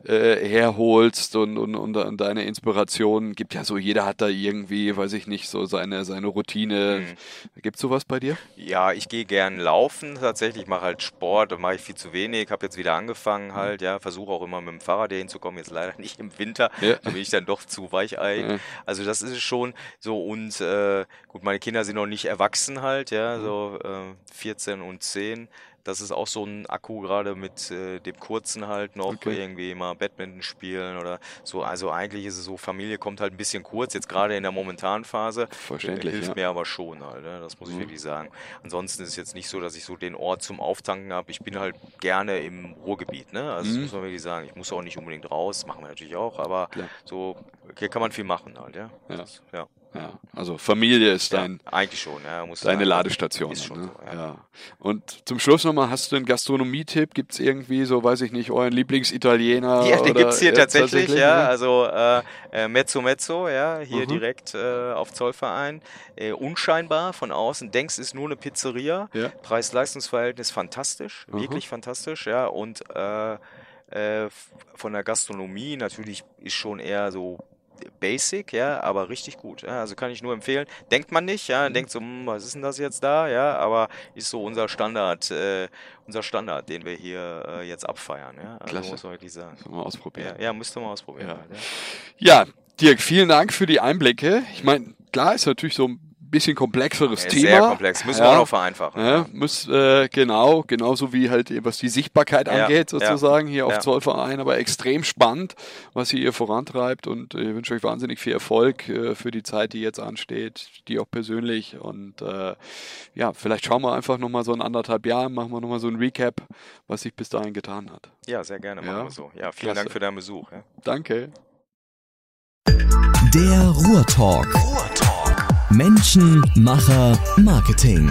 äh, herholst und, und, und, und deine Inspiration? Gibt ja so, jeder hat da irgendwie, weiß ich nicht, so seine, seine Routine. Mhm. Gibt es sowas bei dir? Ja, ich gehe gern laufen tatsächlich. Ich mache halt Sport, da mache ich viel zu wenig. Habe jetzt wieder angefangen halt, ja. Versuche auch immer mit dem Fahrrad hier hinzukommen. Jetzt leider nicht nicht im Winter. Ja. Da bin ich dann doch zu weichei. Ja. Also das ist schon so und äh, gut, meine Kinder sind noch nicht erwachsen halt, ja, mhm. so äh, 14 und 10. das ist auch so ein Akku gerade mit äh, dem kurzen halt noch okay. irgendwie mal Badminton spielen oder so. Also eigentlich ist es so, Familie kommt halt ein bisschen kurz, jetzt gerade in der momentanen Phase. Verständlich. Hilft ja. mir aber schon halt, ne? das muss ich mhm. wirklich sagen. Ansonsten ist es jetzt nicht so, dass ich so den Ort zum Auftanken habe. Ich bin halt gerne im Ruhrgebiet, ne? Also mhm. das muss man wirklich sagen. Ich muss auch nicht unbedingt raus, machen wir natürlich auch, aber Klar. so hier kann man viel machen halt, ja. Ja. Das, ja. Ja, also Familie ist dein ja, eigentlich schon, ja, deine Ladestation. Ist schon ne? so, ja. ja. Und zum Schluss nochmal, hast du einen Gastronomietipp? Gibt es irgendwie so, weiß ich nicht, euren Lieblingsitaliener? Ja, den gibt es hier tatsächlich, tatsächlich, ja. Ne? Also äh, äh, Mezzo Mezzo, ja, hier mhm. direkt äh, auf Zollverein. Äh, unscheinbar von außen, denkst, ist nur eine Pizzeria. Ja. Preis-Leistungs-Verhältnis fantastisch, mhm. wirklich fantastisch, ja. Und äh, äh, von der Gastronomie natürlich ist schon eher so basic, ja, aber richtig gut. Ja, also kann ich nur empfehlen. Denkt man nicht, ja, mhm. denkt so, hm, was ist denn das jetzt da, ja, aber ist so unser Standard, äh, unser Standard, den wir hier äh, jetzt abfeiern, ja. Also Klasse. muss man wirklich sagen. Müssen wir ausprobieren. Ja, ja müsste man ausprobieren. Ja. Halt, ja. ja, Dirk, vielen Dank für die Einblicke. Ich meine, klar ist natürlich so ein bisschen komplexeres ja, Thema. Sehr komplex, müssen ja, wir auch noch vereinfachen. Ja, muss, äh, genau, genauso wie halt, was die Sichtbarkeit angeht, sozusagen, hier auf Zollverein, aber extrem spannend, was ihr hier vorantreibt und ich wünsche euch wahnsinnig viel Erfolg äh, für die Zeit, die jetzt ansteht, die auch persönlich und äh, ja, vielleicht schauen wir einfach nochmal so in anderthalb Jahren, machen wir nochmal so ein Recap, was sich bis dahin getan hat. Ja, sehr gerne, machen wir so. Ja, vielen Klasse. Dank für deinen Besuch. Danke. Der Ruhrtalk. Ruhrtalk. Menschen, Macher, Marketing.